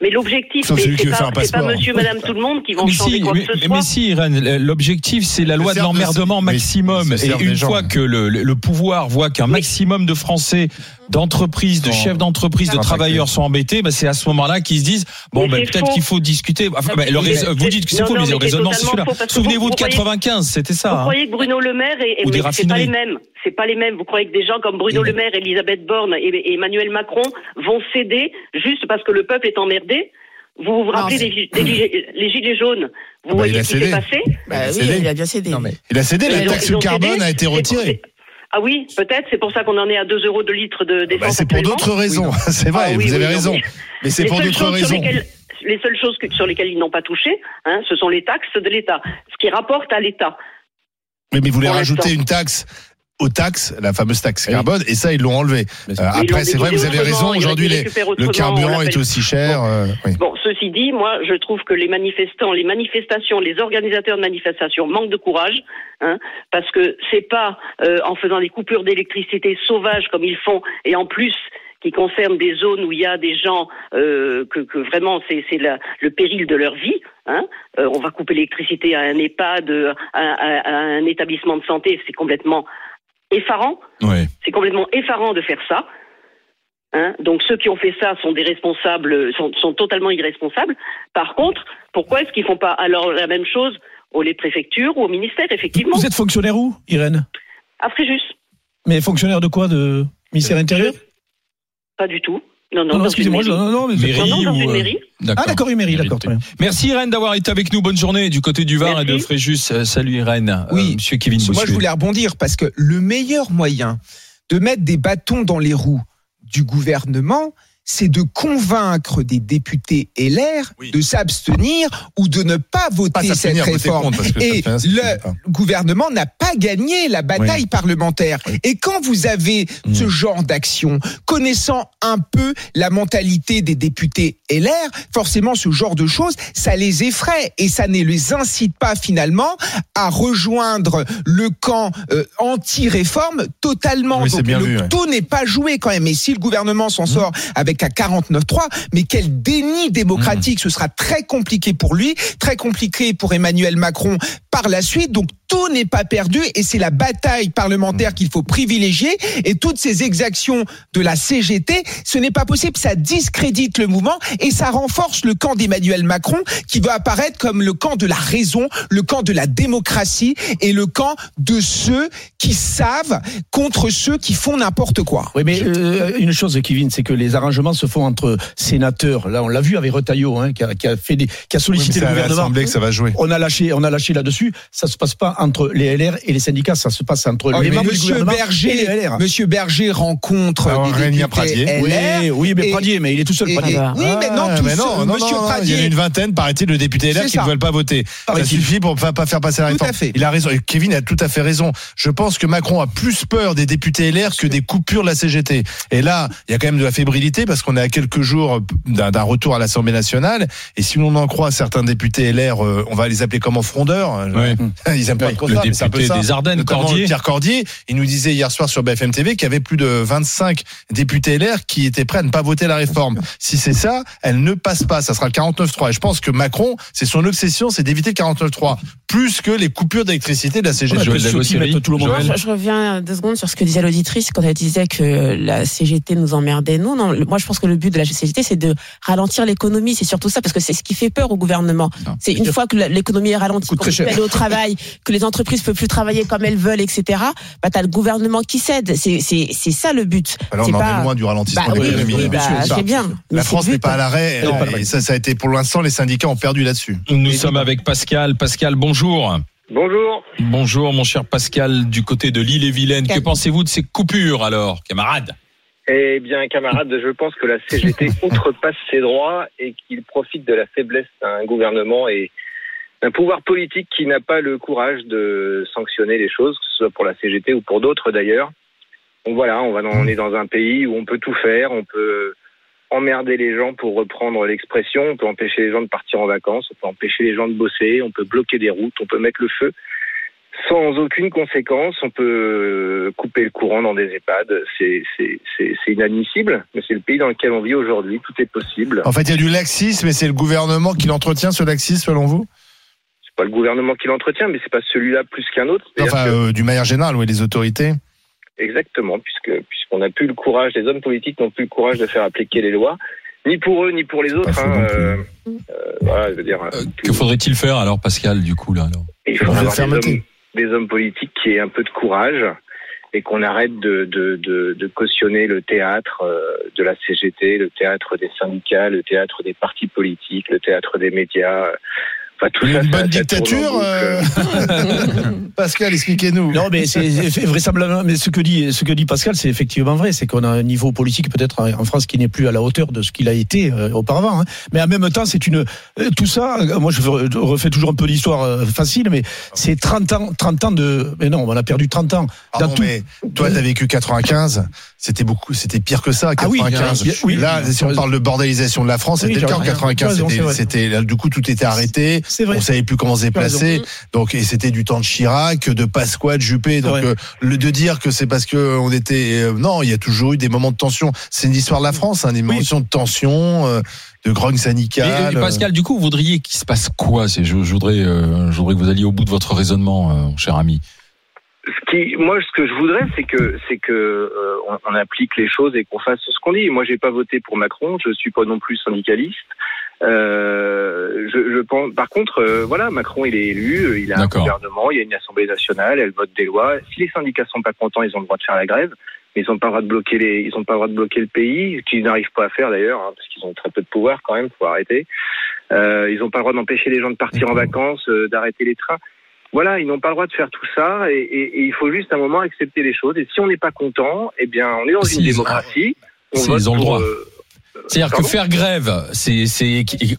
Mais l'objectif, c'est pas, pas monsieur, madame, tout le monde qui vont mais changer si, quoi mais, que ce mais- soit. mais si, Irène, l'objectif, c'est la loi de l'emmerdement oui, maximum. Et une gens. fois que le, le- le pouvoir voit qu'un maximum de Français, d'entreprises, de chefs d'entreprise, de travailleurs sont embêtés, bah, c'est à ce moment-là qu'ils se disent bon, c'est peut-être qu'il faut discuter. Enfin, bah, le vous dites que c'est faux, non, mais le raisonnement, c'est celui-là. Souvenez-vous vous- de vous croyez- 95, c'était ça. Vous hein. croyez que Bruno Le Maire et, et- c'est pas les mêmes. C'est pas les mêmes. Vous croyez que des gens comme Bruno Le Maire, Elisabeth Borne et, Emmanuel Macron vont céder juste parce que le peuple est emmerdé? Vous vous rappelez des, des les gilets jaunes? Vous bah, voyez il a ce qui s'est cédé. passé? Bah Il a oui, cédé. il a bien cédé. Non, mais Il a cédé, la taxe carbone cédé. a été retirée. Ah oui, peut-être. C'est pour ça qu'on en est à 2 euros de litre de Bah, d'essence. c'est pour d'autres raisons. C'est vrai, Ah oui, vous avez oui, raison. mais- Mais c'est pour d'autres raisons. les seules choses que- sur lesquelles ils n'ont pas touché, hein, ce sont les taxes de l'État, ce qui rapporte à l'État. Mais, mais vous voulez rajouter une taxe aux taxes, la fameuse taxe carbone, et ça, ils l'ont enlevé. Euh, après, c'est vrai, vous avez raison, aujourd'hui, le carburant est aussi cher. euh, oui. Bon, ceci dit, moi, je trouve que les manifestants, les manifestations, les organisateurs de manifestations manquent de courage, hein, parce que c'est pas euh, en faisant des coupures d'électricité sauvages comme ils font, et en plus qui concernent des zones où il y a des gens euh, que, que vraiment c'est le péril de leur vie. Hein. Euh, on va couper l'électricité à un EHPAD, euh, à, à- à un établissement de santé, c'est complètement effarant. Ouais. C'est complètement effarant de faire ça. Hein Donc ceux qui ont fait ça sont des responsables, sont, sont totalement irresponsables. Par contre, pourquoi est-ce qu'ils font pas alors la même chose aux les préfectures ou au ministère effectivement Vous êtes fonctionnaire où, Irène? À Fréjus, Mais fonctionnaire de quoi? De ministère intérieur? Pas du tout. Non, non, Non, excusez-moi, non, non, mais Mairie Non, non, dans ou, une euh, mairie. Ah d'accord, une mairie, d'accord. très bien. Merci Irène d'avoir été avec nous. Bonne journée du côté du Var et de Fréjus. Euh, Salut Irène. Oui. Euh, Monsieur Kevin Moi, je voulais rebondir parce que le meilleur moyen de mettre des bâtons dans les roues du gouvernement, c'est de convaincre des députés LR de s'abstenir ou de ne pas voter Pas cette réforme. Et le gouvernement n'a pas gagné la bataille Oui. parlementaire. Et quand vous avez Mm. ce genre d'action, connaissant un peu la mentalité des députés LR, forcément ce genre de choses, ça les effraie et ça ne les incite pas finalement à rejoindre le camp euh, anti-réforme totalement. Oui, Donc bien le vu, ouais. tout n'est pas joué quand même. Et si le gouvernement s'en sort avec un 49-3, mais quel déni démocratique Ce sera très compliqué pour lui, très compliqué pour Emmanuel Macron par la suite. Donc tout n'est pas perdu et c'est la bataille parlementaire qu'il faut privilégier. Et toutes ces exactions de la CGT, ce n'est pas possible. Ça discrédite le mouvement et ça renforce le camp d'Emmanuel Macron qui veut apparaître comme le camp de la raison, le camp de la démocratie et le camp de ceux qui savent contre ceux qui font n'importe quoi. Oui, mais euh, une chose, Kevin, c'est que les arrangements se font entre sénateurs. Là, on l'a vu avec Retailleau, hein, qui, a, qui a fait des, qui a sollicité Oui, le gouvernement. que ça va jouer. On a lâché, on a lâché là-dessus. Ça se passe pas entre les LR et les syndicats, ça se passe entre Oh, les membres du Monsieur gouvernement et Berger, les LR. Monsieur Berger rencontre Alors, des députés Pradier. LR. Oui, oui, mais et- Pradier, mais il est tout seul, et- Pradier. et- oui, mais non, Ah, tout mais non, seul, non, Monsieur non, Pradier. Il y en a une vingtaine, paraît-il, de députés LR qui ne ça. veulent pas voter. Ça Paraît-il. suffit pour pas, pas faire passer la Tout réforme. à fait. Il a raison. Et Kevin a tout à fait raison. Je pense que Macron a plus peur des députés LR que des coupures de la CGT. Et là, il y a quand même de la fébrilité parce qu'on est à quelques jours d'un retour à l'Assemblée nationale. Et si l'on en croit certains députés LR, euh, on va les appeler comment frondeurs. Ouais. Ils aiment pas Oui, trop le ça, mais c'est un peu député ça. des Ardennes, Cordier. Pierre Cordier. Il nous disait hier soir sur BFM TV qu'il y avait plus de 25 députés LR qui étaient prêts à ne pas voter la réforme. Si c'est ça, elle ne passe pas. Ça sera le 49-3. Et je pense que Macron, c'est son obsession, c'est d'éviter le 49-3. Plus que les coupures d'électricité de la CGT. Joël tout le monde. Je, je reviens deux secondes sur ce que disait l'auditrice quand elle disait que la CGT nous emmerdait. Nous, non, le- moi, je pense que le but de la CGT, c'est de ralentir l'économie. C'est surtout ça, parce que c'est ce qui fait peur au gouvernement. C'est une fois que l'économie est ralentie, qu'on peut aller au travail, que les entreprises peuvent plus travailler comme elles veulent, etc. Bah, t'as le gouvernement qui cède. C'est ça le but. Alors, C'est on en pas- est loin du ralentissement Bah de oui, l'économie. oui, bah, bien. La France n'est pas à l'arrêt. Et ça, ça a été pour l'instant, les syndicats ont perdu là-dessus. Nous sommes avec Pascal. Pascal, bonjour. Bonjour. Bonjour, mon cher Pascal, du côté de l'île et Vilaine. Que pensez-vous de ces coupures, alors, camarades? Eh bien, camarades, je pense que la CGT outrepasse ses droits et qu'il profite de la faiblesse d'un gouvernement et d'un pouvoir politique qui n'a pas le courage de sanctionner les choses, que ce soit pour la CGT ou pour d'autres d'ailleurs. Donc voilà, on, va dans- on est dans un pays où on peut tout faire, on peut emmerder les gens pour reprendre l'expression, on peut empêcher les gens de partir en vacances, on peut empêcher les gens de bosser, on peut bloquer des routes, on peut mettre le feu sans aucune conséquence. On peut couper le courant dans des EHPAD. C'est inadmissible, mais c'est le pays dans lequel on vit aujourd'hui. Tout est possible. En fait, il y a du laxisme et c'est le gouvernement qui l'entretient, ce laxisme, selon vous? C'est pas le gouvernement qui l'entretient, mais c'est pas celui-là plus qu'un autre. Enfin, que- euh, du manière générale, oui, les autorités. Exactement, puisque puisqu'on n'a plus le courage, les hommes politiques n'ont plus le courage de faire appliquer les lois, ni pour eux ni pour les autres. hein, euh, euh, voilà, je veux dire. Que faudrait-il faire, alors, Pascal, du coup, là alors? Il faut Faut avoir des hommes, des hommes politiques qui aient un peu de courage et qu'on arrête de, de, cautionner le théâtre euh, de la CGT, le théâtre des syndicats, le théâtre des partis politiques, le théâtre des médias. Enfin, tout Une ça, bonne ça- dictature, euh, Pascal, expliquez-nous. Non, mais c'est vraisemblablement. Mais ce que dit, ce que dit Pascal, c'est effectivement vrai. C'est qu'on a un niveau politique peut-être en France qui n'est plus à la hauteur de ce qu'il a été euh, auparavant. hein. Mais en même temps, c'est une. euh, Tout ça, moi, je refais toujours un peu l'histoire euh, facile, mais c'est 30 ans, 30 ans de. Mais non, on a perdu 30 ans. Dans tout- mais toi, t'as vécu 95. C'était beaucoup, c'était pire que ça, Ah oui, 95. oui. là, si on parle de bordélisation de la France, Oui, c'était le cas as en raison. Tu as 95. raison, c'est C'était, du coup, tout était arrêté. C'est vrai. On savait plus comment se déplacer. Donc, et c'était du temps de Chirac, de Pasqua, de Juppé. Donc, euh, le de dire que c'est parce que on était, euh, non, il y a toujours eu des moments de tension. C'est une histoire de la France, hein, des moments de tension, euh, de grogne Et, syndicale. et Pascal, du coup, vous voudriez qu'il se passe quoi? C'est- je, je voudrais, euh, je voudrais que vous alliez au bout de votre raisonnement, euh, cher ami. Ce qui, moi, ce que je voudrais, c'est que, c'est que euh, on, on applique les choses et qu'on fasse ce qu'on dit. Moi, j'ai pas voté pour Macron. Je suis pas non plus syndicaliste. Euh, je, je pense. Par contre, euh, voilà, Macron, il est élu. Il a un gouvernement. Il y a une assemblée nationale. Elle vote des lois. Si les syndicats sont pas contents, ils ont le droit de faire la grève. Mais ils n'ont pas le droit de bloquer les, ils ont pas le droit de bloquer le pays, ce qu'ils n'arrivent pas à faire d'ailleurs, hein, parce qu'ils ont très peu de pouvoir quand même. Faut arrêter. Euh, ils n'ont pas le droit d'empêcher les gens de partir en vacances, euh, d'arrêter les trains. Voilà, ils n'ont pas le droit de faire tout ça et, et- et il faut juste un moment accepter les choses. Et si on n'est pas content, eh bien, on est dans Si, une démocratie. On si, vote ils ont le pour, droit. euh, C'est-à-dire que faire grève, c'est,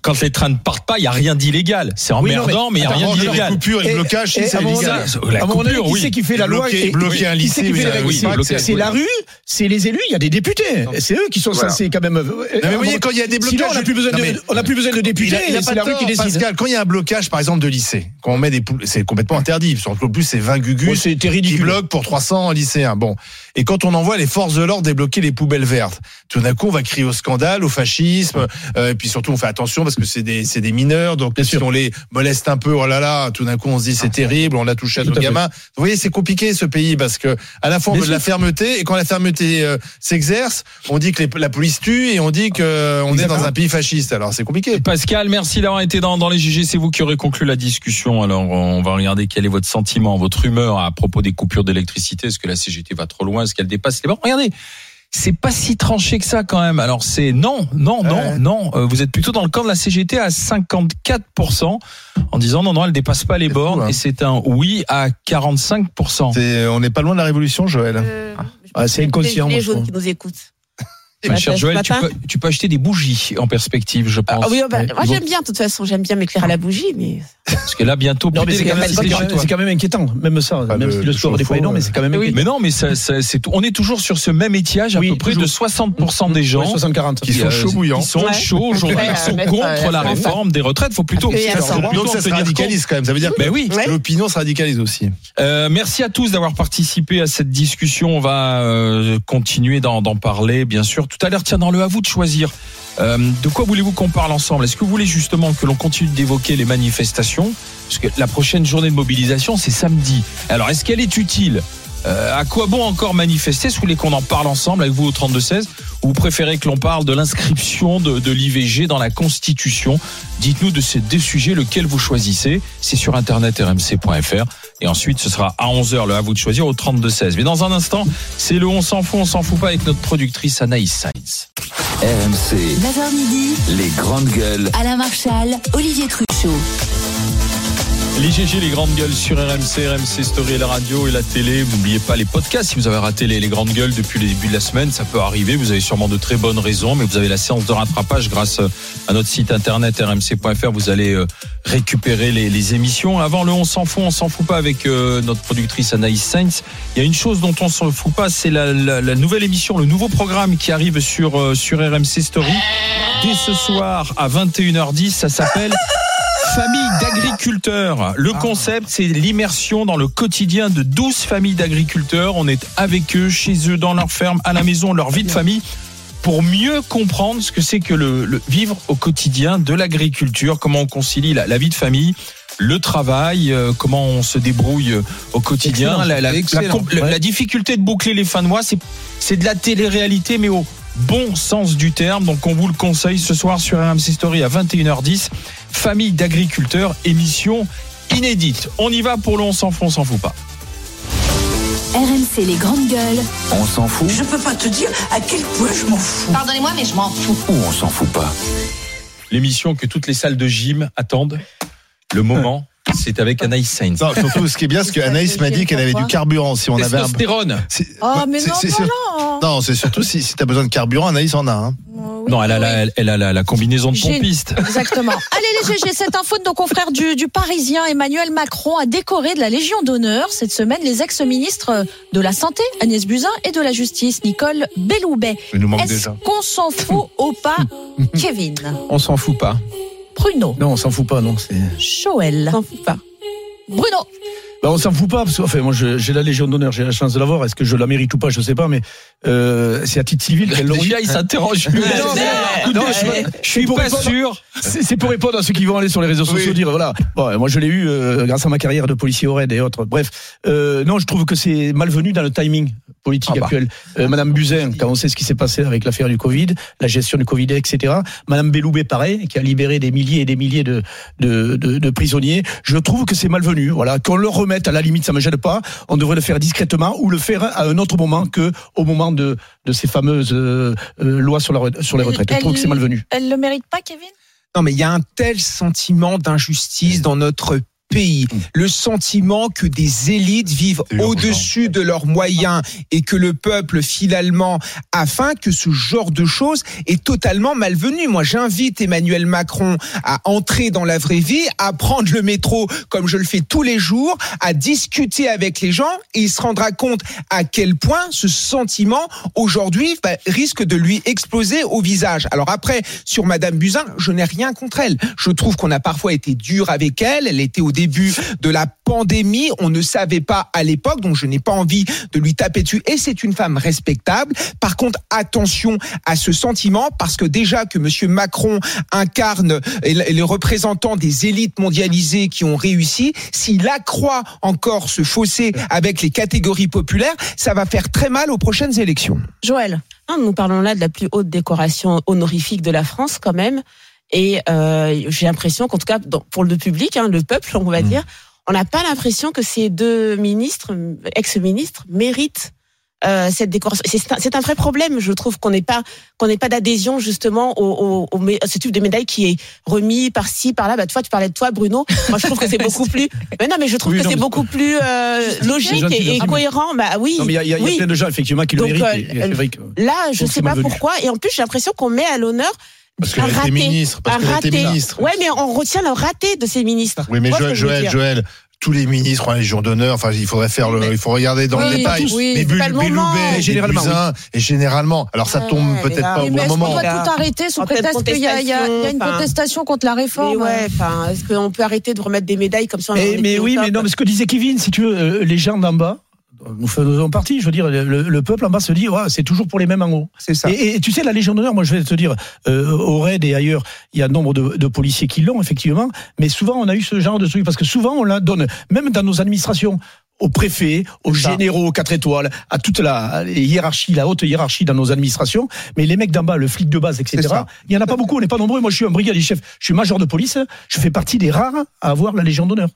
quand les trains ne partent pas, il y a rien d'illégal. C'est Oui, non, emmerdant, mais il y a rien d'illégal. les coupures et le blocage, et c'est illégal. La donné, coupure, qui oui. c'est qui fait la loi Bloquer- et- bloquer un lycée, oui, oui, C'est- la rue, c'est les élus, il y a des députés. Et C'est eux qui sont censés quand même. Non, mais vous voyez, quand il y a des blocages. On n'a plus besoin de, on n'a plus besoin de députés. Il a, il a et pas c'est la de rue qui décide. Pascal, quand il y a un blocage, par exemple, de lycée, quand on met des c'est complètement interdit. Qu'en plus, c'est 20 gugus c'était qui bloquent pour 300 lycéens. Bon. Et quand on envoie les forces de l'ordre débloquer les poubelles vertes, tout d'un coup, on va crier au scandale, au fascisme, euh, et puis surtout, on fait attention parce que c'est des, c'est des mineurs, donc si on les moleste un peu, oh là là, tout d'un coup, on se dit c'est terrible, on a touché à Tout nos à fait. gamins. Vous voyez, c'est compliqué ce pays parce que à la fois on veut de la fermeté, et quand la fermeté euh, s'exerce, on dit que les- la police tue et on dit que euh, on est dans un pays fasciste. Alors c'est compliqué. Pascal, merci d'avoir été dans, dans les GG. C'est vous qui aurez conclu la discussion. Alors, on va regarder quel est votre sentiment, votre humeur à propos des coupures d'électricité. Est-ce que la CGT va trop loin? Est-ce qu'elle dépasse les bornes? Regardez. C'est pas si tranché que ça quand même. Alors c'est non, non, non, Ouais. non. Euh, vous êtes plutôt dans le camp de la CGT à 54% en disant non, non, elle dépasse pas les bornes. fou, hein. Et c'est un oui à 45%. C'est- on n'est pas loin de la révolution, Joël. Euh, Ah, c'est inconscient, Les moi, je jaunes trouve. qui nous écoutent. Ma chère ce Joël, tu peux, tu peux acheter des bougies en perspective, je pense. Ah oui, bah, moi j'aime bien, de toute façon, j'aime bien m'éclairer à la bougie, mais Parce que là, bientôt, Non, plus mais c'est quand, même- quand inquiétant, même ça, Pas même le- si le le score n'est pas chauffe-eau, énorme, mais c'est quand même Oui, inquiétant. mais non, mais ça, ça, c'est tout. On est toujours sur ce même étiage à Oui, peu près toujours. de 60% des gens Ouais, 60-40. Qui sont chauds bouillants. Qui sont Ouais. chauds aujourd'hui, qui sont contre la réforme des retraites. Faut plutôt, a faut plutôt Donc ça se radicalise quand même. Ça veut dire oui. que l'opinion se radicalise aussi. Euh, merci à tous d'avoir participé à cette discussion. On va euh, continuer d'en parler, bien sûr. Tout à l'heure, tiens, dans le à vous de choisir. Euh, de quoi voulez-vous qu'on parle ensemble? Est-ce que vous voulez justement que l'on continue d'évoquer les manifestations? Parce que la prochaine journée de mobilisation, c'est samedi. Alors, est-ce qu'elle est utile? Euh, à quoi bon encore manifester Si vous voulez qu'on en parle ensemble avec vous au 32-16 Ou vous préférez que l'on parle de l'inscription de, de l'IVG dans la Constitution Dites-nous de ces deux sujets lequel vous choisissez. C'est sur internet rmc.fr. Et ensuite, ce sera à 11h le à vous de choisir au 32-16. Mais dans un instant, c'est le on s'en fout, on s'en fout pas avec notre productrice Anaïs Sainz. RMC, 9h midi, les grandes gueules. Alain Marchal, Olivier Truchot. Les GG, les grandes gueules sur RMC, RMC Story la radio et la télé. N'oubliez pas les podcasts. Si vous avez raté les, grandes gueules depuis le début de la semaine, ça peut arriver. Vous avez sûrement de très bonnes raisons, mais vous avez la séance de rattrapage grâce euh, à notre site internet rmc.fr. Vous allez euh, récupérer les, émissions. Avant le on s'en fout, on s'en fout pas avec euh, notre productrice Anaïs Sainz. Il y a une chose dont on s'en fout pas, c'est la, nouvelle émission, le nouveau programme qui arrive sur, sur RMC Story. Dès ce soir à 21h10, ça s'appelle Famille d'agriculteurs. Le concept, c'est l'immersion dans le quotidien de 12 familles d'agriculteurs. On est avec eux, chez eux, dans leur ferme, à la maison, leur vie de famille pour mieux comprendre ce que c'est que le, le vivre au quotidien de l'agriculture, comment on concilie la, la vie de famille, le travail, euh, comment on se débrouille euh, au quotidien, Excellent, la, la- excellent. com- la- difficulté de boucler les fins de mois, c'est c'est de la télé-réalité, mais au bon sens du terme. Donc on vous le conseille ce soir sur RMC Story à 21h10. Famille d'agriculteurs, émission inédite. On y va pour le on s'en fout, on s'en fout pas. RMC les grandes gueules. On s'en fout Je peux pas te dire à quel point je m'en fous. Pardonnez-moi, mais je m'en fous. ou on s'en fout pas L'émission que toutes les salles de gym attendent. Le moment, c'est avec Anaïs Sainz. Non, surtout, ce qui est bien, c'est qu'Anaïs m'a dit qu'elle avait du carburant. Si on avait un... Oh, mais non, c'est non, non. Non, c'est surtout si, si t'as besoin de carburant, Anaïs en a. Hein. Non, elle a la, elle, elle a la, la combinaison de pompiste. Exactement. Allez GG, cette info de nos confrères du, du Parisien, Emmanuel Macron a décoré de la Légion d'honneur cette semaine les ex-ministres de la Santé, Agnès Buzyn, et de la Justice, Nicole Belloubet. Est-ce qu'on s'en fout ou pas, Kevin On s'en fout pas. Bruno Non, on s'en fout pas, non. C'est. Joël S'en fout pas. Bruno Bah, on s'en fout pas parce que enfin, moi j'ai la Légion d'honneur, j'ai la chance de l'avoir. Est-ce que je la mérite ou pas Je sais pas, mais euh, c'est à titre civil. Déjà, il s'interroge. Non, non, je, je suis pas répondre- sûr. C'est pour répondre à ceux qui vont aller sur les réseaux sociaux Oui. dire voilà. Bon, moi je l'ai eu euh, grâce à ma carrière de policier au raid et autres. Bref, euh, non, je trouve que c'est malvenu dans le timing politique Ah bah. actuel. Euh, Madame Buzyn, quand on sait ce qui s'est passé avec l'affaire du Covid, la gestion du Covid, etc. Madame Belloubet, pareil, qui a libéré des milliers et des milliers de de, de, de prisonniers. Je trouve que c'est malvenu. Voilà, qu'on le remette à la limite, ça me gêne pas. On devrait le faire discrètement ou le faire à un autre moment que au moment de de ces fameuses euh, euh, lois sur la sur les retraites. Je trouve que c'est malvenu. Elle le mérite pas, Kevin? Non, mais il y a un tel sentiment d'injustice dans notre pays. Le sentiment que des élites vivent au-dessus de leurs moyens et que le peuple, finalement, a faim, que ce genre de choses est totalement malvenu. Moi, j'invite Emmanuel Macron à entrer dans la vraie vie, à prendre le métro comme je le fais tous les jours, à discuter avec les gens et il se rendra compte à quel point ce sentiment, aujourd'hui, bah, risque de lui exploser au visage. Alors après, sur Madame Buzyn, je n'ai rien contre elle. Je trouve qu'on a parfois été dur avec elle. Elle était au début de la pandémie. On ne savait pas à l'époque, donc je n'ai pas envie de lui taper dessus. Et c'est une femme respectable. Par contre, attention à ce sentiment, parce que déjà que Monsieur Macron incarne et le- et le représentant des élites mondialisées qui ont réussi, s'il accroît encore ce fossé avec les catégories populaires, ça va faire très mal aux prochaines élections. Joël Non, nous parlons là de la plus haute décoration honorifique de la France quand même. Et euh, j'ai l'impression qu'en tout cas, dans- pour le public, hein, le peuple, on va Mmh. dire, on n'a pas l'impression que ces deux ministres, ex-ministres, méritent euh, cette décoration. C'est un, vrai problème, je trouve, qu'on n'ait pas qu'on n'ait pas d'adhésion justement au, au, au à ce type de médaille qui est remis par-ci, par-là. Bah, toi, tu parlais de toi, Bruno. Moi, je trouve que c'est beaucoup plus. Mais non, mais je trouve Oui, que c'est beaucoup plus euh, logique et, cohérent. Bah oui. Non, mais il y a, y a- il y a oui. plein de gens effectivement qui le Donc, méritent. euh, et- et que- Là, je Donc, sais pas pourquoi. Et en plus, j'ai l'impression qu'on met à l'honneur Parce qu'elle était ministre, parce un qu'elle était ministre. Ouais, mais on retient le raté de ces ministres. Oui, mais Joël, Joël, Joël, tous les ministres ont la Légion d'honneur. Enfin, il faudrait faire le, il faut regarder dans Oui, le détail. Oui, mais c'est Bul- pas le moment. Belloubet, Mais et généralement, Buzyn, et généralement. Alors ça tombe Ouais, mais peut-être pas au Mais bon est-ce qu'on moment. doit Là. tout arrêter sous prétexte qu'il y y a- il y a une contestation, contre la Mais réforme ouais, enfin, est-ce qu'on peut arrêter de remettre des médailles comme ça on en Mais, mais oui, mais non, mais ce que disait Kevin, si tu veux, euh, les gens d'en bas, nous faisons partie, je veux dire, le, le peuple en bas se dit, ouais, c'est toujours pour les mêmes en haut. C'est ça. Et, et tu sais, la Légion d'honneur, moi je vais te dire, euh, au raid et ailleurs, il y a nombre de, de policiers qui l'ont, effectivement, mais souvent on a eu ce genre de truc, parce que souvent on la donne, même dans nos administrations, aux préfets, aux généraux, aux quatre étoiles, à toute la hiérarchie, la haute hiérarchie dans nos administrations. Mais les mecs d'en bas, le flic de base, etc., il y en a pas beaucoup, on n'est pas nombreux. Moi, je suis un brigadier chef, je suis major de police, je fais partie des rares à avoir la Légion d'honneur.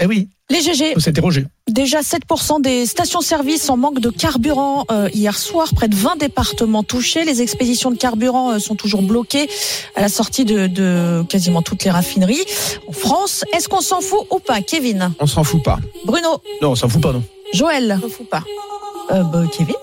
Eh oui, Les GG, faut s'interroger. déjà 7% des stations-service en manque de carburant euh, hier soir, près de 20 départements touchés. Les expéditions de carburant euh, sont toujours bloquées à la sortie de, de quasiment toutes les raffineries en France. Est-ce qu'on s'en fout ou pas, Kevin? On s'en fout pas. Bruno? Non, on s'en fout pas, non. Joël? On fout pas. euh, bah, Kevin?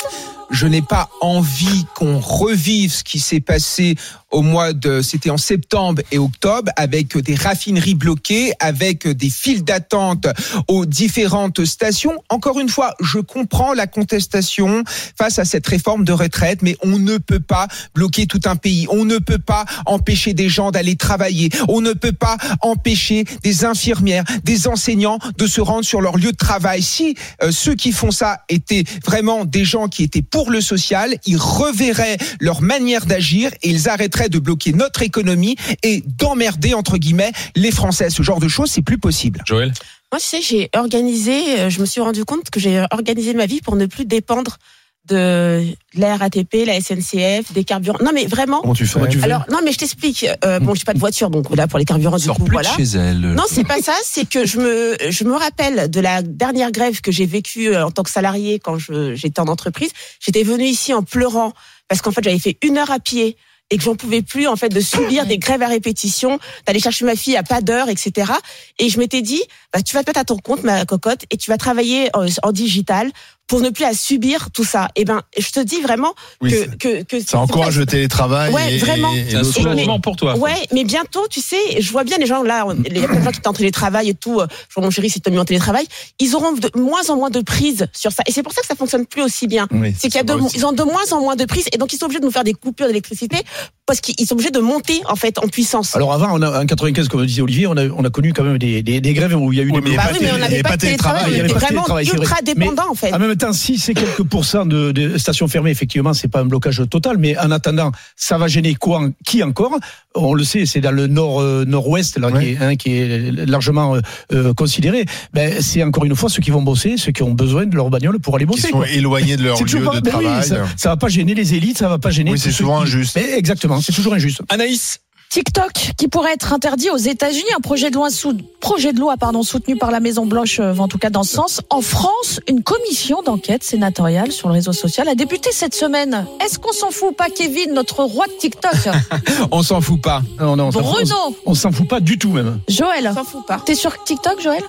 Je n'ai pas envie qu'on revive ce qui s'est passé au mois de, c'était en septembre et octobre, avec des raffineries bloquées, avec des files d'attente aux différentes stations. Encore une fois, je comprends la contestation face à cette réforme de retraite, mais on ne peut pas bloquer tout un pays. On ne peut pas empêcher des gens d'aller travailler. On ne peut pas empêcher des infirmières, des enseignants de se rendre sur leur lieu de travail. Si euh, ceux qui font ça étaient vraiment des gens qui étaient pour le social, ils reverraient leur manière d'agir et ils arrêteraient de bloquer notre économie et d'emmerder entre guillemets les Français. Ce genre de choses, c'est plus possible. Joël Moi, tu sais, j'ai organisé, euh, je me suis rendu compte que j'ai organisé ma vie pour ne plus dépendre de la RATP, la SNCF, des carburants. Non, mais vraiment. Comment tu fais Alors, non, mais je t'explique. Euh, bon, j'ai pas de voiture, donc là, pour les carburants, du Sors coup, plus voilà. de chez elle. Non, c'est pas ça. C'est que je me, je me rappelle de la dernière grève que j'ai vécue euh, en tant que salarié quand je- j'étais en entreprise. J'étais venue ici en pleurant parce qu'en fait, j'avais fait une heure à pied et que j'en pouvais plus en fait de subir des grèves à répétition, d'aller chercher ma fille à pas d'heure, etc. Et je m'étais dit, bah, tu vas te mettre à ton compte, ma cocotte, et tu vas travailler en, en digital pour ne plus à subir tout ça. Et ben, je te dis vraiment Oui, que, c'est- que, que Ça encourage le télétravail. Ouais, et- vraiment. et- et C'est un soulagement pour toi. Ouais, mais bientôt, tu sais, je vois bien les gens là, on- il y a plein de gens qui étaient en télétravail et tout. euh, Je vois mon chéri, c'est mis en télétravail. Ils auront de moins en moins de prise sur ça. Et c'est pour ça que ça fonctionne plus aussi bien. Oui, c'est qu'il y a ça de, va aussi. ils ont de moins en moins de prise et donc ils sont obligés de nous faire des coupures d'électricité parce qu'ils sont obligés de monter en fait en puissance. Alors avant, on a, en 95, comme disait Olivier, on a, on a connu quand même des, des, des grèves où il y a eu Oui, des mais bah pas oui, de mais on n'avait avait pas de télétravail, télétravail, il y on avait était vraiment ultra dépendant en fait. Même temps, si c'est quelques pourcents de, de stations fermées, effectivement, c'est pas un blocage total, mais en attendant, ça va gêner quoi, qui encore? On le sait, c'est dans le nord euh, nord-ouest là, qui, est, hein, qui est largement euh, euh, considéré. Ben, c'est encore une fois ceux qui vont bosser, ceux qui ont besoin de leur bagnole pour aller Qui bosser. sont quoi. éloignés de leur lieu toujours de ben oui, travail. ça, ça va pas gêner les élites, ça va pas gêner. Oui, c'est souvent qui- injuste. Mais exactement, c'est toujours injuste. Anaïs, TikTok qui pourrait être interdit aux États-Unis, un projet de loi, sou- projet de loi pardon, soutenu par la Maison Blanche, euh, va en tout cas dans ce sens. En France, une commission d'enquête sénatoriale sur le réseau social a débuté cette semaine. Est-ce qu'on s'en fout pas, Kevin, notre roi de TikTok On s'en fout pas. Non, non, on s'en fout- Bruno, on s'en fout pas du tout même. Joël, On s'en fout pas. t'es sur TikTok, Joël?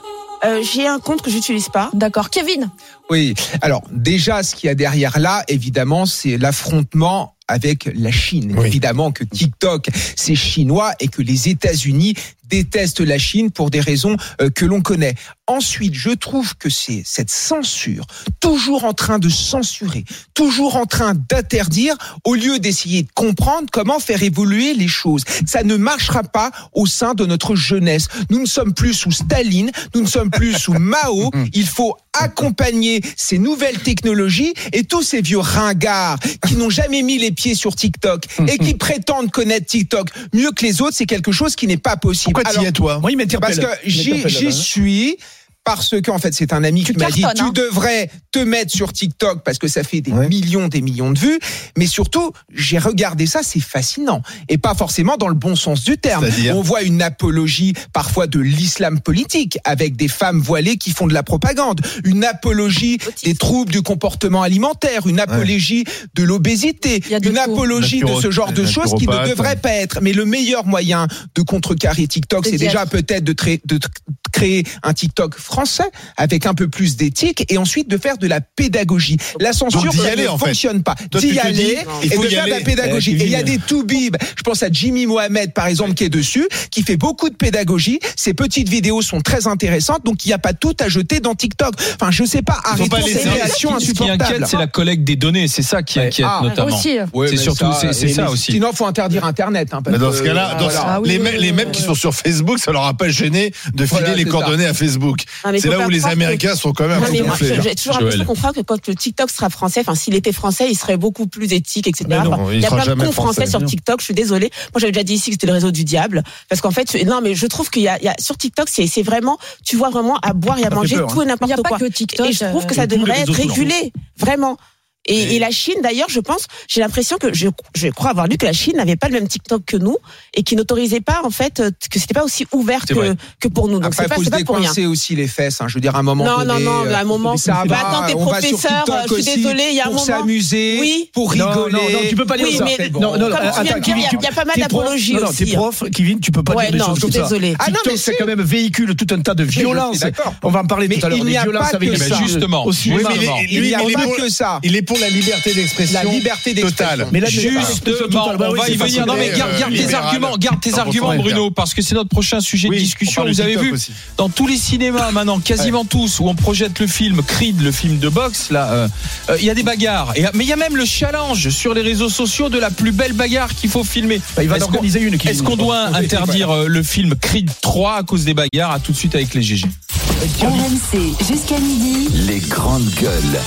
Euh, J'ai un compte que j'utilise pas. D'accord. Kevin, Oui. Alors déjà, ce qu'il y a derrière là, évidemment, c'est l'affrontement avec la Chine. Oui. Évidemment que TikTok, c'est chinois et que les États-Unis détestent la Chine pour des raisons euh, que l'on connaît. Ensuite, je trouve que c'est cette censure, toujours en train de censurer, toujours en train d'interdire, au lieu d'essayer de comprendre comment faire évoluer les choses. Ça ne marchera pas au sein de notre jeunesse. Nous ne sommes plus sous Staline, nous ne sommes plus sous Mao. Il faut accompagner ces nouvelles technologies et tous ces vieux ringards qui n'ont jamais mis les pieds sur TikTok et qui prétendent connaître TikTok mieux que les autres, c'est quelque chose qui n'est pas possible. Pourquoi t'y Alors, es, toi? Moi, il parce que j'y hein. suis parce que en fait c'est un ami Tu qui m'a dit cartonnes, tu hein. devrais te mettre sur TikTok parce que ça fait des Ouais. millions des millions de vues. Mais surtout j'ai regardé ça c'est fascinant. Et pas forcément dans le bon sens du terme. On voit une apologie parfois de l'islam politique avec des femmes voilées qui font de la propagande. Une apologie des troubles du comportement alimentaire. Une apologie de l'obésité. Une tout. apologie de ce genre de choses qui ne devraient pas être. Mais le meilleur moyen de contrecarrer TikTok c'est déjà peut-être de, de créer un TikTok français avec un peu plus d'éthique et ensuite de faire de la pédagogie. La censure Donc aller, ne en fait. fonctionne pas. D'y dis, aller il et de y faire de la pédagogie. Eh, Et il y a des toubibs. Je pense à Jimmy Mohamed par exemple qui est dessus, qui fait beaucoup de pédagogie. Ses petites vidéos sont très intéressantes, donc il n'y a pas tout à jeter dans TikTok. Enfin, je sais pas, arrêtons ces réactions ce qui inquiète, insupportables. c'est la collecte des données. C'est ça qui inquiète Ah, notamment. aussi. Ouais, C'est surtout- c'est- ça aussi. Sinon, faut interdire Internet. hein, parce Mais dans ce cas-là, voilà. Les, oui, mê- oui, les oui, mêmes oui. qui sont sur Facebook, ça leur a pas gêné de filer Voilà, les coordonnées à Facebook. C'est là pas où les que- Américains sont quand même Non, un mais peu moi, gonflés. j'ai toujours l'impression qu'on croit que quand le TikTok sera français, enfin s'il était français, il serait beaucoup plus éthique, etc. Mais non, Enfin, il il y a plein de cons français français. sur. TikTok. Je suis désolée. Moi, j'avais déjà dit ici que c'était le réseau du diable, parce qu'en fait, non, mais je trouve qu'il y a, il y a sur TikTok, c'est vraiment, tu vois vraiment à boire et à manger peur, tout et Il n'y a n'importe pas quoi. que TikTok. Et je trouve que euh, ça devrait être régulé, vraiment. Et, et la Chine, d'ailleurs, je pense, j'ai l'impression que je, je crois avoir lu que la Chine n'avait pas le même TikTok que nous et qui n'autorisait pas, en fait, euh, que c'était pas aussi ouvert que, que pour nous. Donc c'est pas, pas pour rien. aussi les fesses. Hein. Je veux dire, à un moment Non, non, donné. non, mais à un euh, moment, ça bah, va, attends, t'es professeur, TikTok je suis aussi désolée, il y a un pour moment- s'amuser, Oui. pour Non, rigoler. non, non, tu peux pas dire Oui, ça. mais Bon. Non, non, Comme tu viens attends, de dire, Kevin, il y y a pas mal t'es prof- d'apologie non, non, aussi, T'es hein. prof, Kevin, tu peux pas dire des non, choses je comme suis ça. désolée. Ah non, TikTok, mais c'est quand même véhicule tout un tas de violences. d'accord. On va en parler Mais tout à l'heure. il des n'y a violences pas avec que les Justement. Oui, mais Il n'y a pas pour- que ça. Il est pour la liberté d'expression. La liberté d'expression. totale. Mais là, Justement, on va y venir. Non mais garde, garde tes arguments, garde tes arguments, Bruno, parce que c'est notre prochain sujet Oui, de on discussion. Vous avez vu aussi. dans tous les cinémas maintenant, quasiment tous, où on projette le film Creed, le film de boxe, là, euh, euh, il y a des bagarres. Et, mais il y a même le challenge sur les réseaux sociaux de la plus belle bagarre qu'il faut filmer. Bah, il va Est-ce en qu'on- organiser une. Est-ce qu'on doit interdire euh, le film Creed 3 à cause des bagarres? À tout de suite avec les GG. RMC jusqu'à midi. Les grandes gueules.